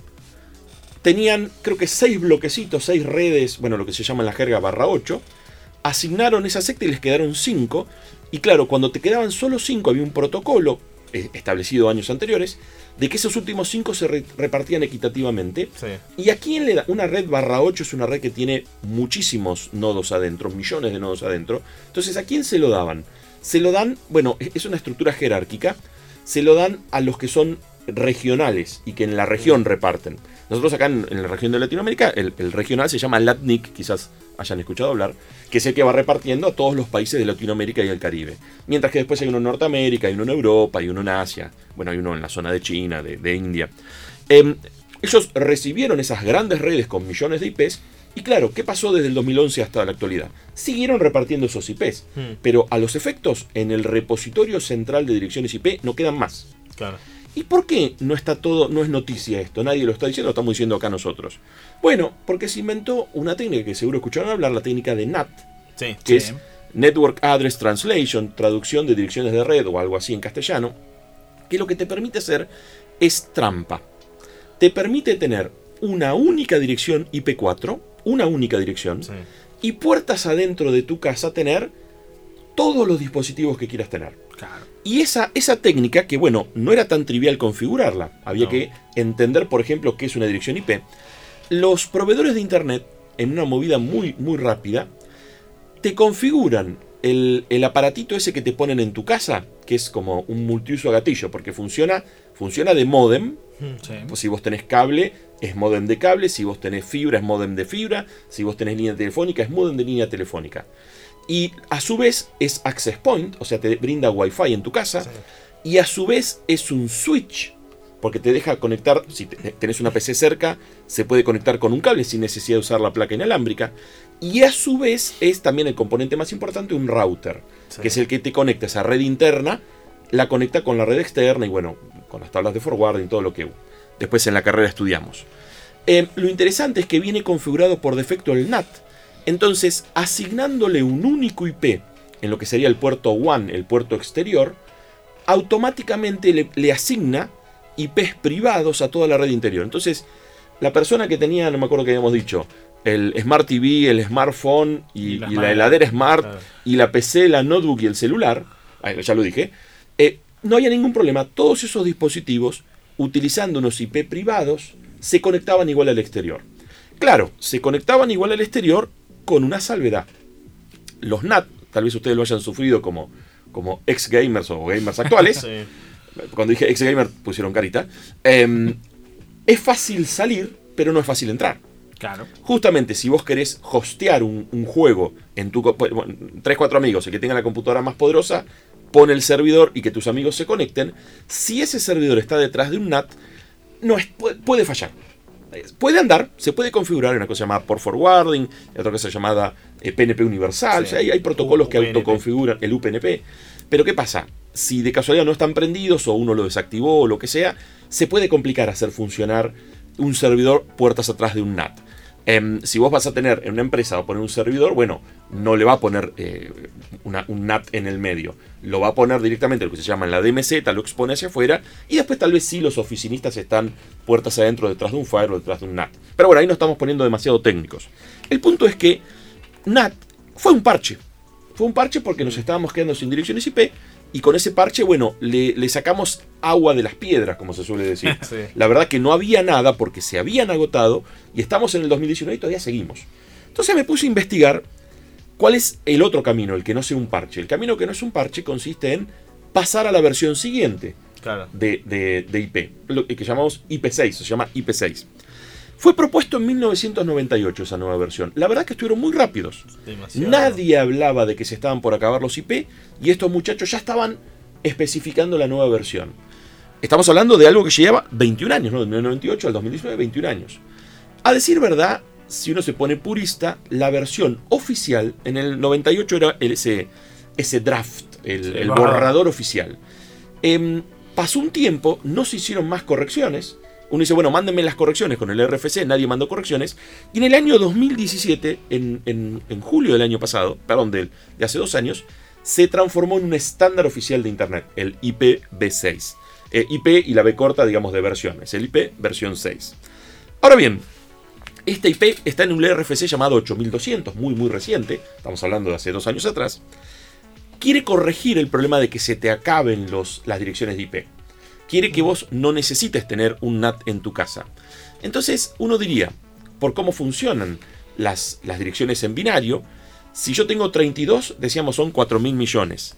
tenían creo que seis bloquecitos, seis redes, bueno, lo que se llama en la jerga barra 8, asignaron esa secta y les quedaron cinco. Y claro, cuando te quedaban solo cinco había un protocolo establecido años anteriores de que esos últimos cinco se re- repartían equitativamente. Sí. ¿Y a quién le da? Una red barra 8 es una red que tiene muchísimos nodos adentro, millones de nodos adentro. Entonces, ¿a quién se lo daban? Se lo dan, bueno, es una estructura jerárquica, se lo dan a los que son regionales y que en la región reparten. Nosotros acá en, en la región de Latinoamérica, el, el regional se llama LATNIC, quizás hayan escuchado hablar, que es el que va repartiendo a todos los países de Latinoamérica y el Caribe. Mientras que después hay uno en Norteamérica, hay uno en Europa, hay uno en Asia, bueno, hay uno en la zona de China, de, de India. Em, ellos recibieron esas grandes redes con millones de IPs y claro, ¿qué pasó desde el 2011 hasta la actualidad? Siguieron repartiendo esos IPs, Hmm. pero a los efectos en el repositorio central de direcciones IP no quedan más. Claro. ¿Y por qué no está todo, no es noticia esto? Nadie lo está diciendo, lo estamos diciendo acá nosotros. Bueno, porque se inventó una técnica que seguro escucharon hablar, la técnica de NAT, Sí. que Sí. es Network Address Translation, traducción de direcciones de red o algo así en castellano, que lo que te permite hacer es trampa. Te permite tener una única dirección IP4, una única dirección, Sí. y puertas adentro de tu casa tener todos los dispositivos que quieras tener. Claro. Y esa, esa técnica, que bueno, no era tan trivial configurarla, había No. que entender, por ejemplo, qué es una dirección IP. Los proveedores de Internet, en una movida muy, muy rápida, te configuran el, el aparatito ese que te ponen en tu casa, que es como un multiuso a gatillo, porque funciona, funciona de modem, Sí. pues si vos tenés cable, es modem de cable. Si vos tenés fibra, es modem de fibra. Si vos tenés línea telefónica, es modem de línea telefónica. Y a su vez es access point, o sea, te brinda wifi en tu casa. Y a su vez es un switch, porque te deja conectar, si te- tenés una PC cerca, se puede conectar con un cable sin necesidad de usar la placa inalámbrica. Y a su vez es también el componente más importante, un router, Sí. que es el que te conecta a esa red interna, la conecta con la red externa y bueno, con las tablas de forwarding y todo lo que después en la carrera estudiamos. Eh, lo interesante es que viene configurado por defecto el NAT. Entonces, asignándole un único IP en lo que sería el puerto WAN, el puerto exterior, automáticamente le, le asigna IPs privados a toda la red interior. Entonces, la persona que tenía, no me acuerdo que habíamos dicho, el Smart TV, el smartphone y, Y y las la heladera Smart Claro. y la PC, la notebook y el celular, ya lo dije, eh, no había ningún problema. Todos esos dispositivos, utilizando unos IP privados, se conectaban igual al exterior. Claro, se conectaban igual al exterior con una salvedad. Los NAT, tal vez ustedes lo hayan sufrido como, como ex gamers o gamers actuales, Sí. cuando dije ex gamer pusieron carita, em, es fácil salir, pero no es fácil entrar. Claro. Justamente si vos querés hostear un, un juego en tu... bueno, tres, cuatro amigos, el que tenga la computadora más poderosa, pone el servidor y que tus amigos se conecten. Si ese servidor está detrás de un NAT, no es, puede fallar. Eh, Puede andar, se puede configurar una cosa llamada port forwarding, otra cosa llamada eh, PNP universal. Sí. o sea, hay, hay protocolos que autoconfiguran el UPnP. Pero ¿qué pasa? Si de casualidad no están prendidos o uno lo desactivó o lo que sea, se puede complicar hacer funcionar un servidor puertas atrás de un NAT. Em, si vos vas a tener en una empresa a poner un servidor, bueno, no le va a poner eh, un NAT en el medio. Lo va a poner directamente lo que se llama en la DMZ, lo expone hacia afuera, y después tal vez sí los oficinistas están puertas adentro detrás de un firewall, detrás de un NAT. Pero bueno, ahí no estamos poniendo demasiado técnicos. El punto es que NAT fue un parche. Fue un parche porque nos estábamos quedando sin direcciones IP y con ese parche, bueno, le, le sacamos agua de las piedras, como se suele decir. Sí. La verdad que no había nada porque se habían agotado y estamos en el 2019 y todavía seguimos. Entonces me puse a investigar cuál es el otro camino, el que no sea un parche. El camino que no es un parche consiste en pasar a la versión siguiente Claro. de, de- de IP, lo que llamamos IP6, se llama IP6. Fue propuesto en 1998 esa nueva versión. La verdad que estuvieron muy rápidos. Demasiado. Nadie hablaba de que se estaban por acabar los IP y estos muchachos ya estaban especificando la nueva versión. Estamos hablando de algo que lleva 21 años, ¿no? Del 1998 al 2019, 21 años. A decir verdad, si uno se pone purista, la versión oficial en el 98 era ese, ese draft, el, Sí, el el borrador. borrador oficial. Em, pasó un tiempo, no se hicieron más correcciones. Uno dice, bueno, mándenme las correcciones con el RFC, nadie mandó correcciones. Y en el año 2017, en, en- julio del año pasado, perdón, de hace dos años, se transformó en un estándar oficial de Internet, el IPv6. Eh, IP y la B corta, digamos, de versiones, el IP versión 6. Ahora bien, este IP está en un RFC llamado 8200, muy muy reciente, estamos hablando de hace dos años atrás, quiere corregir el problema de que se te acaben los, las direcciones de IP. Quiere que vos no necesites tener un NAT en tu casa. Entonces uno diría, por cómo funcionan las, las direcciones en binario, si yo tengo 32, decíamos son 4.000 millones.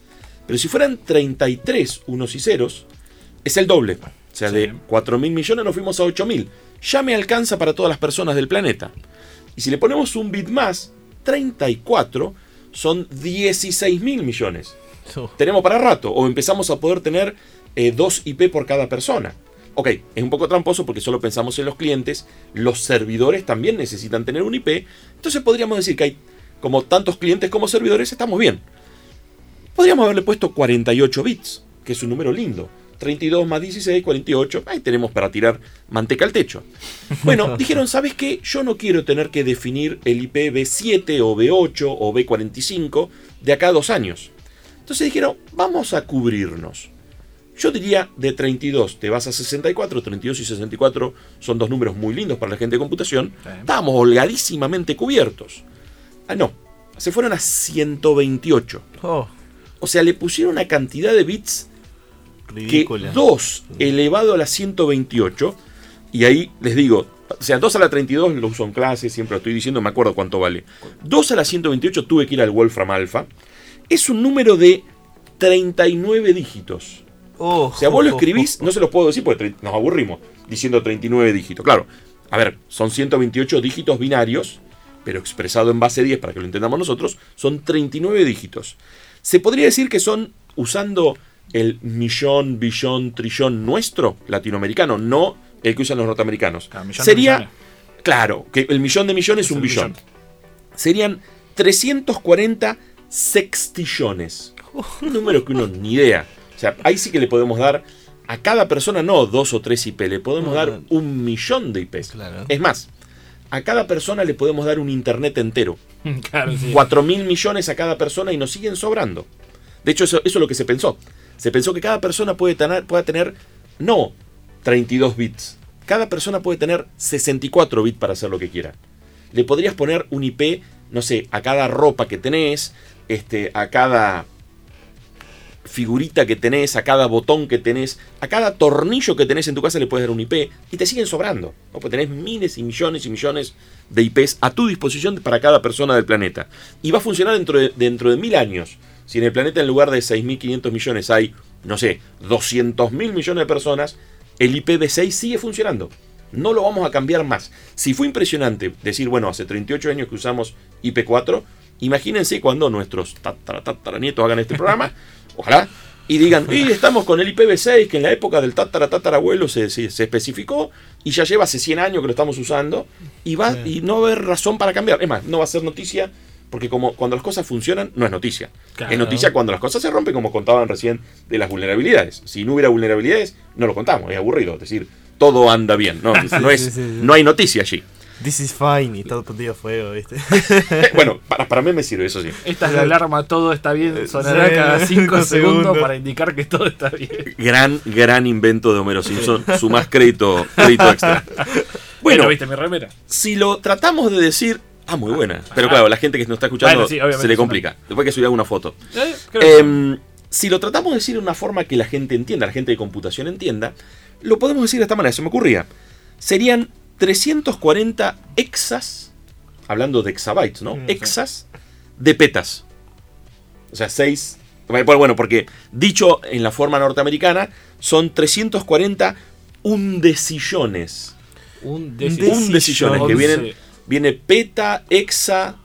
Pero si fueran 33 unos y ceros, es el doble. O sea, Sí. de 4.000 millones nos fuimos a 8.000. Ya me alcanza para todas las personas del planeta. Y si le ponemos un bit más, 34 son 16.000 millones. Tenemos para rato. O empezamos a poder tener eh, dos IP por cada persona. Ok, es un poco tramposo porque solo pensamos en los clientes. Los servidores también necesitan tener un IP. Entonces podríamos decir que hay como tantos clientes como servidores, estamos bien. Podríamos haberle puesto 48 bits, que es un número lindo. 32 más 16, 48. Ahí tenemos para tirar manteca al techo. Bueno, dijeron, ¿sabes qué? Yo no quiero tener que definir el IP B7 o B8 o B45 de acá a dos años. Entonces dijeron, vamos a cubrirnos. Yo diría de 32 te vas a 64, 32 y 64 son dos números muy lindos para la gente de computación. Sí. Estábamos holgadísimamente cubiertos. Ah, no, se fueron a 128. Oh, O sea, le pusieron una cantidad de bits que ridícula. 2 elevado a la 128, y ahí les digo, o sea, 2 a la 32 lo uso en clase, siempre lo estoy diciendo, me acuerdo cuánto vale. 2 a la 128 tuve que ir al Wolfram Alpha. Es un número de 39 dígitos. Oh, O sea, vos lo escribís, no se los puedo decir porque nos aburrimos diciendo 39 dígitos. Claro, a ver, son 128 dígitos binarios, pero expresado en base 10 para que lo entendamos nosotros, son 39 dígitos. Se podría decir que son usando el millón, billón, trillón nuestro latinoamericano, no el que usan los norteamericanos. Claro, Sería, claro, que el millón de millones es un billón. billón. Serían 340 sextillones. Un número que uno ni idea. O sea, ahí sí que le podemos dar a cada persona, no dos o tres IP, le podemos dar un millón de IPs. Claro. Es más, a cada persona le podemos dar un internet entero. claro, sí. 4 mil millones a cada persona y nos siguen sobrando. De hecho, eso, eso es lo que se pensó. Se pensó que cada persona puede tener, pueda tener no 32 bits. Cada persona puede tener 64 bits para hacer lo que quiera. le podrías poner un IP, no sé, a cada ropa que tenés, este, a cada figurita que tenés, a cada botón que tenés, a cada tornillo que tenés en tu casa le puedes dar un IP y te siguen sobrando. ¿no? Porque tenés miles y millones y millones de IPs a tu disposición para cada persona del planeta. Y va a funcionar dentro de, dentro de mil años. Si en el planeta en lugar de 6.500 millones hay, no sé, 200.000 millones de personas, el IPv6 sigue funcionando. No lo vamos a cambiar más. Si fue impresionante decir, bueno, hace 38 años que usamos IP4, imagínense cuando nuestros tatara- tataranietos hagan este programa, ojalá, y digan, y estamos con el IPv6 que en la época del tatara tatarabuelo se, se, se especificó y ya lleva hace 100 años que lo estamos usando y, va, y no va a haber razón para cambiar. Es más, no va a ser noticia porque como cuando las cosas funcionan no es noticia. Claro. Es noticia cuando las cosas se rompen como contaban recién de las vulnerabilidades. Si no hubiera vulnerabilidades no lo contamos, es aburrido. Es decir, todo anda bien. No, no, es, no hay noticia allí. This is fine y todo prendido fuego, ¿viste? bueno, para, para mí me sirve, eso sí. Esta es la alarma, todo está bien, sonará Sí, cada 5 cinco segundos para indicar que todo está bien. Gran, gran invento de Homero Simpson. Su más crédito, crédito extra. Bueno, Bueno, ¿viste mi remera? si lo tratamos de decir. Ah, muy buena. Pero claro, la gente que nos está escuchando Bueno, sí, obviamente se le complica. Después que subir alguna foto. Eh, creo que Em, si lo tratamos de decir de una forma que la gente entienda, la gente de computación entienda, lo podemos decir de esta manera, se me ocurría. Serían 340 exas, hablando de exabytes, ¿no? Mm. Exas de petas. O sea, 6... Bueno, porque dicho en la forma norteamericana, son 340 undecillones. un Decillones. Undecillones, que vienen... Viene peta, exa...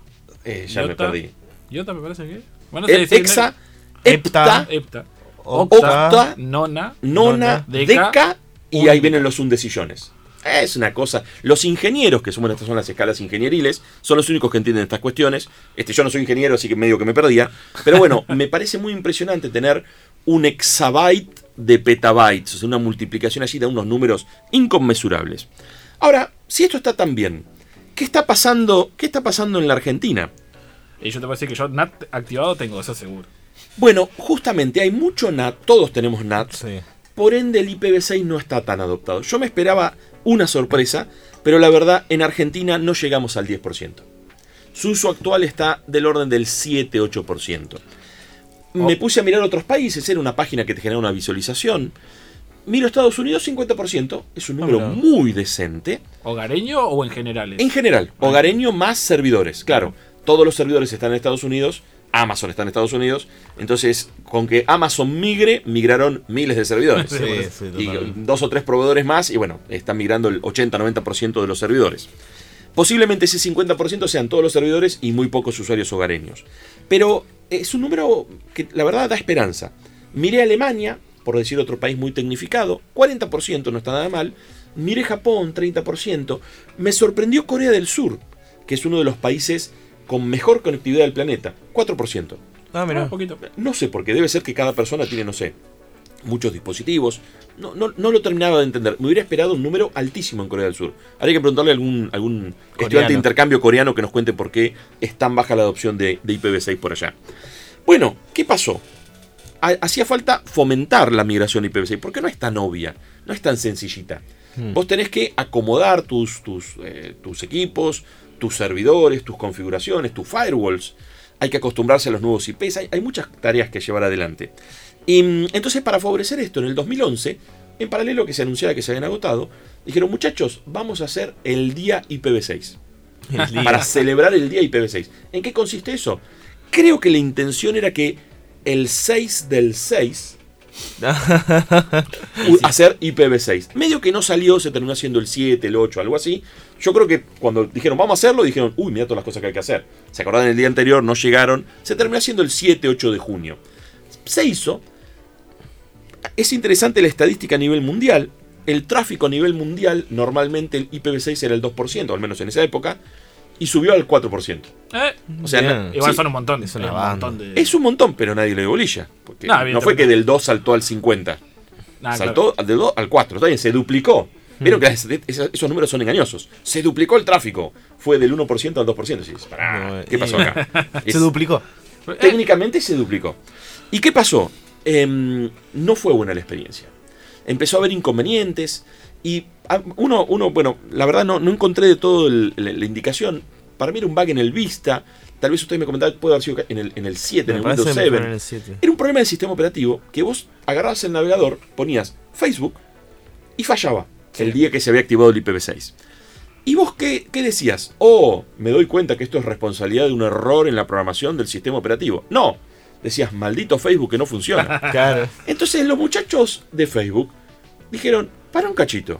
eh, ya me perdí. Iota me parece que. Bueno, E- Hexa, Hepta. Octa, Nona. nona, Deca, y ahí vienen los undecillones. Es una cosa. Los ingenieros, que somos estas son las escalas ingenieriles, son los únicos que entienden estas cuestiones. Este, yo no soy ingeniero, así que medio que me perdía. Pero bueno, me parece muy impresionante tener un exabyte de petabytes, una multiplicación allí de unos números inconmensurables. Ahora, si esto está tan bien, ¿qué está pasando, qué está pasando en la Argentina? Y yo te voy a decir que yo NAT activado tengo, eso seguro. Bueno, justamente hay mucho NAT, todos tenemos NAT, Sí. Por ende, el IPv6 no está tan adoptado. Yo me esperaba una sorpresa, pero la verdad, en Argentina no llegamos al 10%. Su uso actual está del orden del 7-8%. Me puse a mirar otros países, era una página que te genera una visualización. Miro Estados Unidos, 50%, es un número mira. muy decente. ¿Hogareño o en generales? En general, hogareño más servidores. Claro, todos los servidores están en Estados Unidos, Amazon está en Estados Unidos, entonces con que Amazon migre, migraron miles de servidores. Sí, sí, y dos o tres proveedores más, y bueno, están migrando el 80-90% de los servidores. Posiblemente ese 50% sean todos los servidores y muy pocos usuarios hogareños. Pero es un número que la verdad da esperanza. Miré Alemania, por decir otro país muy tecnificado, 40% no está nada mal. Miré Japón, 30%. Me sorprendió Corea del Sur, que es uno de los países con mejor conectividad del planeta, 4%. Ah, mira. un poquito. No sé, porque debe ser que cada persona tiene, no sé, muchos dispositivos. No, no, no lo terminaba de entender. Me hubiera esperado un número altísimo en Corea del Sur. Habría que preguntarle a algún, algún estudiante de intercambio coreano que nos cuente por qué es tan baja la adopción de, de IPv6 por allá. Bueno, ¿qué pasó? Ha- Hacía falta fomentar la migración IPv6, porque no es tan obvia, no es tan sencillita. Vos tenés que acomodar tus, tus, eh, tus equipos, tus servidores, tus configuraciones, tus firewalls. Hay que acostumbrarse a los nuevos IPs, hay, hay muchas tareas que llevar adelante. Y mm, entonces para favorecer esto, en el 2011, en paralelo a que se anunciaba que se habían agotado, dijeron muchachos, vamos a hacer el día IPv6 El día. para celebrar el día IPv6. ¿En qué consiste eso? Creo que la intención era que el 6 del 6 u- hacer IPv6. Medio que no salió, se terminó haciendo el 7, el 8, algo así. Yo creo que cuando dijeron vamos a hacerlo, dijeron, uy, mira todas las cosas que hay que hacer. Se acordaron el día anterior, no llegaron. Se terminó haciendo el 7, 8 de junio. Se hizo. Es interesante la estadística a nivel mundial. El tráfico a nivel mundial, normalmente el IPv6 era el 2%, al menos en esa época, y subió al 4%. Eh, O sea, Bien. igual sí, son un montón. es una un banda. montón de. es un montón, pero nadie le dio bolilla. Porque No, no, fue que del 2 saltó al 50. Nah, saltó del 2 al 4. Está bien, se duplicó. Vieron que es- es- esos números son engañosos. Se duplicó el tráfico. Fue del 1% al 2%. Sí, pará, No, ¿Qué pasó acá? Se Es- duplicó. claro. Eh, técnicamente se duplicó. ¿Y qué pasó? Em, no fue buena la experiencia. Empezó a haber inconvenientes y uno, uno bueno, la verdad no, no encontré de todo el- la, la indicación, para mí era un bug en el Vista. Tal vez ustedes me comentaban puede haber sido en el, en el 7, en el Windows mejor 7. en el 7. Era un problema del sistema operativo que vos agarrabas el navegador, ponías Facebook y fallaba el día que se había activado el IPv6. ¿Y vos qué, qué decías? Oh, me doy cuenta que esto es responsabilidad de un error en la programación del sistema operativo. No, decías, maldito Facebook que no funciona. Claro. Entonces los muchachos de Facebook dijeron, para un cachito.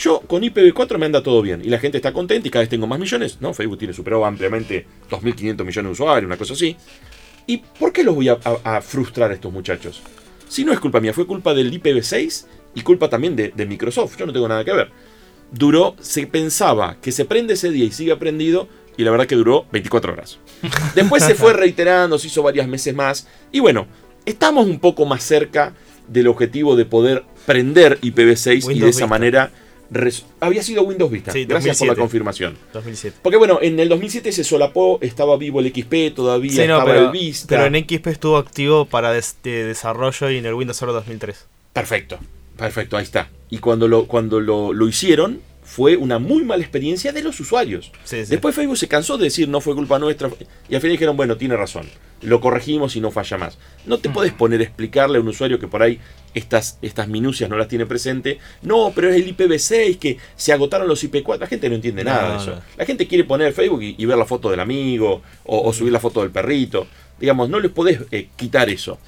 Yo con IPv4 me anda todo bien y la gente está contenta y cada vez tengo más millones. No, Facebook tiene superado ampliamente 2.500 millones de usuarios, una cosa así. ¿Y por qué los voy a, a- a frustrar a estos muchachos? Si no es culpa mía, fue culpa del IPv6 y culpa también de, de Microsoft. Yo no tengo nada que ver. Duró, se pensaba que se prende ese día y sigue prendido y la verdad que duró 24 horas. Después se fue reiterando, se hizo varios meses más. Y bueno, estamos un poco más cerca del objetivo de poder prender IPv6 y de esa Vista. manera... Había sido Windows Vista. Sí, Gracias por la 2007. confirmación. 2007. Porque bueno, en el 2007 se solapó, estaba vivo el XP, todavía Sí, no, estaba pero, el Vista. pero en XP estuvo activo para des- de desarrollo y en el Windows Server 2003. Perfecto, perfecto, ahí está. Y cuando lo, cuando lo, lo hicieron, fue una muy mala experiencia de los usuarios. Sí, sí. Después Facebook se cansó de decir no fue culpa nuestra y al final dijeron, bueno, tiene razón, lo corregimos y no falla más. No te puedes poner a explicarle a un usuario que por ahí estas, estas minucias no las tiene presente. No, pero es el IPv6 que se agotaron los IP4. La gente no entiende No, nada de eso. no. La gente quiere poner Facebook y, y ver la foto del amigo o, o subir la foto del perrito. Digamos, no les podés eh, quitar eso.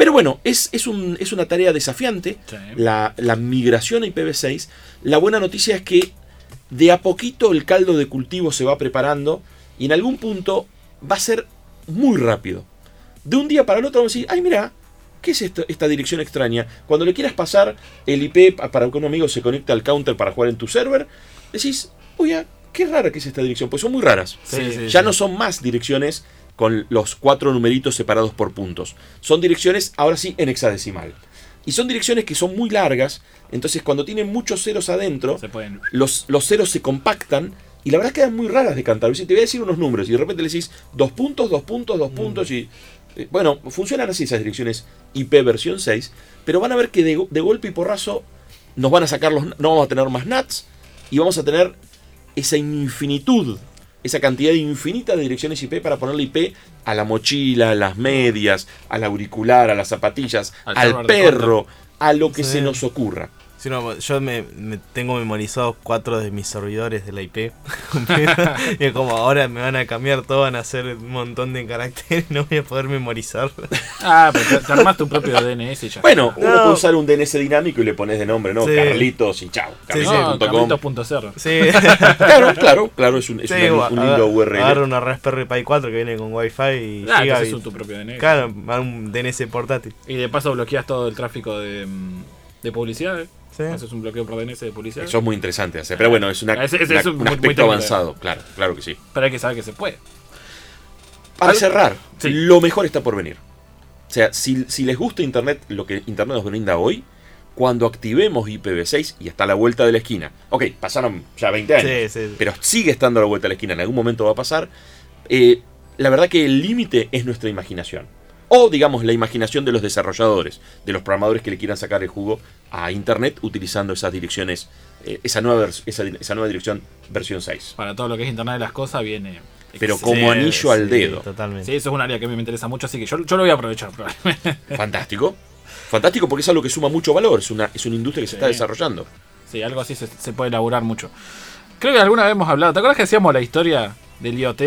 Pero bueno, es, es, un- es una tarea desafiante Sí. la, la migración a IPv6. La buena noticia es que de a poquito el caldo de cultivo se va preparando y en algún punto va a ser muy rápido. De un día para el otro vamos a decir, ay mira, ¿qué es esto- esta dirección extraña? Cuando le quieras pasar el IP pa- para que un amigo se conecte al counter para jugar en tu server, decís, oye, qué rara que es esta dirección, pues son muy raras. Sí, sí, ya sí. no son más direcciones con los cuatro numeritos separados por puntos. Son direcciones, ahora sí, en hexadecimal. Y son direcciones que son muy largas, entonces cuando tienen muchos ceros adentro, Se pueden. los, los ceros se compactan y la verdad quedan muy raras de cantar. Si te voy a decir unos números y de repente le decís dos puntos, dos puntos, dos puntos y... eh, Bueno, funcionan así esas direcciones IP versión 6, pero van a ver que de, de golpe y porrazo nos van a sacar los... No vamos a tener más NATs y vamos a tener esa infinitud, esa cantidad infinita de direcciones IP para ponerle IP a la mochila, a las medias, al auricular, a las zapatillas, Al perro, a lo que Sí. se nos ocurra. Sí, no, yo me, me tengo memorizados cuatro de mis servidores de la IP. y es como ahora me van a cambiar todo, van a hacer un montón de caracteres y no voy a poder memorizar. Ah, pero te, te armás tu propio DNS y ya. Bueno, uno No. puede usar un DNS dinámico y le pones de nombre, ¿no? Sí. Carlitos y chao. Sí, sí. Carlitos.com. Carlitos.cr. Sí, Claro, claro, claro, es un, es sí, una- un lindo URL. Agarro una Raspberry Pi 4 que viene con Wi-Fi y Ah, entonces es tu propio DNS. Claro, va un DNS portátil. Y de paso bloqueas todo el tráfico de, mm, de publicidad. ¿eh? Sí. Haces un bloqueo por DNS de publicidad. Eso es muy interesante hacer. Pero bueno, es una, Ese- ese una- es un, muy- muy aspecto avanzado, claro, claro que sí. Pero hay que saber que se puede. Para cerrar, Sí. lo mejor está por venir. O sea, si, si les gusta Internet, lo que Internet nos brinda hoy, cuando activemos IPv6 y está a la vuelta de la esquina. Ok, pasaron ya 20 años, Sí, sí. pero sigue estando a la vuelta de la esquina, en algún momento va a pasar. eh, la verdad que el límite es nuestra imaginación. O digamos la imaginación de los desarrolladores, de los programadores que le quieran sacar el jugo a Internet utilizando esas direcciones, eh, esa, nueva esa, esa nueva dirección versión 6. Para todo lo que es Internet de las cosas viene. Pero como anillo al sí, dedo. Totalmente. Sí, eso es un área que a mí me interesa mucho, así que yo, yo lo voy a aprovechar. probablemente. Fantástico. Fantástico porque es algo que suma mucho valor, es una, es una industria que se está desarrollando. Sí, algo así se, se puede elaborar mucho. Creo que alguna vez hemos hablado. ¿Te acuerdas que hacíamos la historia del IoT?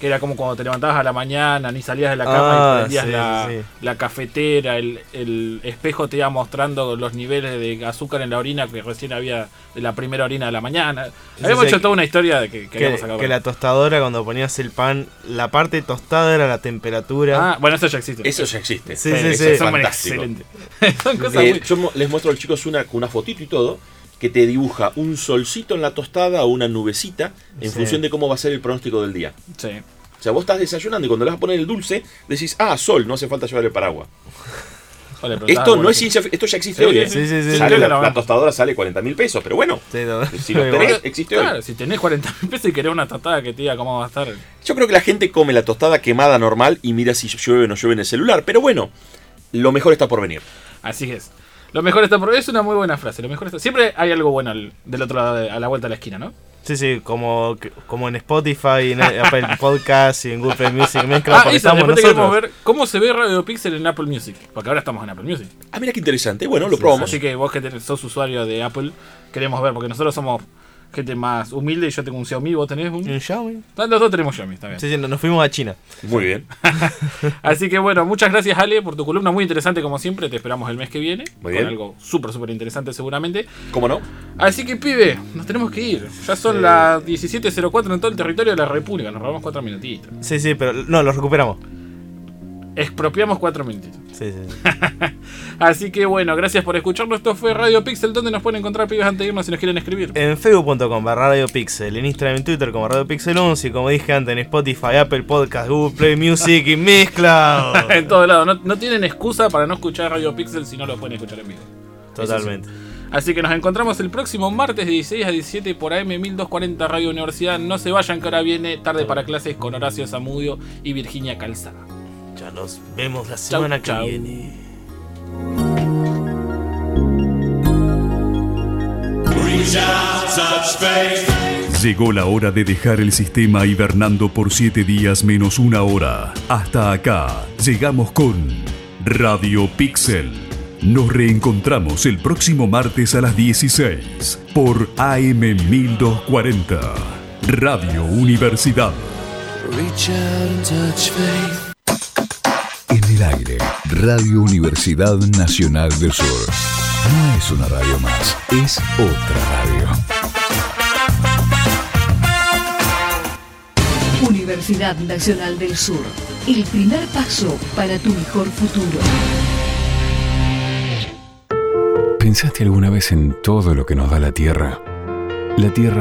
Que era como cuando te levantabas a la mañana, ni salías de la cama Ah, y prendías sí, la, sí. la cafetera, el, el espejo te iba mostrando los niveles de azúcar en la orina que recién había de la primera orina de la mañana. Sí, Habíamos sí, hecho toda una historia de que, que Que, que la tostadora cuando ponías el pan, la parte tostada era la temperatura. Ah, bueno, eso ya existe. Eso ya existe. Sí, Sí, sí, eso sí. es Son fantástico. excelentes. Son cosas Eh, muy- yo les muestro a los chicos una, una fotito y todo, que te dibuja un solcito en la tostada o una nubecita en Sí. función de cómo va a ser el pronóstico del día. Sí. O sea, vos estás desayunando y cuando le vas a poner el dulce, decís, ah, sol, no hace falta llevar el paraguas. Esto no es ciencia, esto ya existe Sí, hoy. ¿eh? Sí, sí. Sale la, tostadora sale 40 mil pesos, pero bueno, Sí, no. si lo tenés, existe hoy. Claro, si tenés 40 mil pesos y querés una tostada que te diga cómo va a estar. Yo creo que la gente come la tostada quemada normal y mira si llueve o no llueve en el celular, pero bueno, lo mejor está por venir. Así es. Lo mejor está por. Es una muy buena frase. Lo mejor está. Siempre hay algo bueno al- del otro lado, de- a la vuelta de la esquina, ¿no? Sí, sí, como, como en Spotify, en Apple Podcast y en Google Music Mezcla, Ah, eso, después queremos ver cómo se ve Radio Pixel en Apple Music. Porque ahora estamos en Apple Music. Ah, mira qué interesante. Bueno, lo probamos. Así que vos que sos usuario de Apple, queremos ver, porque nosotros somos gente más humilde. Yo tengo un Xiaomi, vos tenés un. Un Xiaomi. Los dos tenemos Xiaomi, está bien. Sí, sí, nos fuimos a China. Muy bien. Así que bueno, muchas gracias Ale por tu columna, muy interesante como siempre. Te esperamos el mes que viene. Muy con bien. algo súper, súper interesante seguramente. ¿Cómo no? Así que pibe, nos tenemos que ir. Ya son las 17.04 en todo el territorio de la República. Nos robamos cuatro minutitos. Sí, sí, pero no, lo recuperamos. Expropiamos cuatro minutitos. Sí, sí. sí. Así que bueno, gracias por escucharlo. Esto fue Radio Pixel. ¿Dónde nos pueden encontrar pibes antes de irnos si nos quieren escribir? En facebook.com barra Radio Pixel, en Instagram en Twitter como Radio Pixel 11 y como dije antes en Spotify, Apple Podcast, Google Play Music y Mixcloud. en todos lados. No, no tienen excusa para no escuchar Radio Pixel si no lo pueden escuchar en vivo. Totalmente. Así que nos encontramos el próximo martes de 16 a 17 por AM 1240 Radio Universidad. No se vayan que ahora viene tarde para clases con Horacio Zamudio y Virginia Calzada. Ya nos vemos la semana que chau. viene. Llegó la hora de dejar el sistema hibernando por 7 días menos una hora. Hasta acá llegamos con Radio Pixel. Nos reencontramos el próximo martes a las 16 por AM 1240. Radio Universidad. En el aire, Radio Universidad Nacional del Sur. No es una radio más, es otra radio. Universidad Nacional del Sur. El primer paso para tu mejor futuro. ¿Pensaste alguna vez en todo lo que nos da la Tierra? La Tierra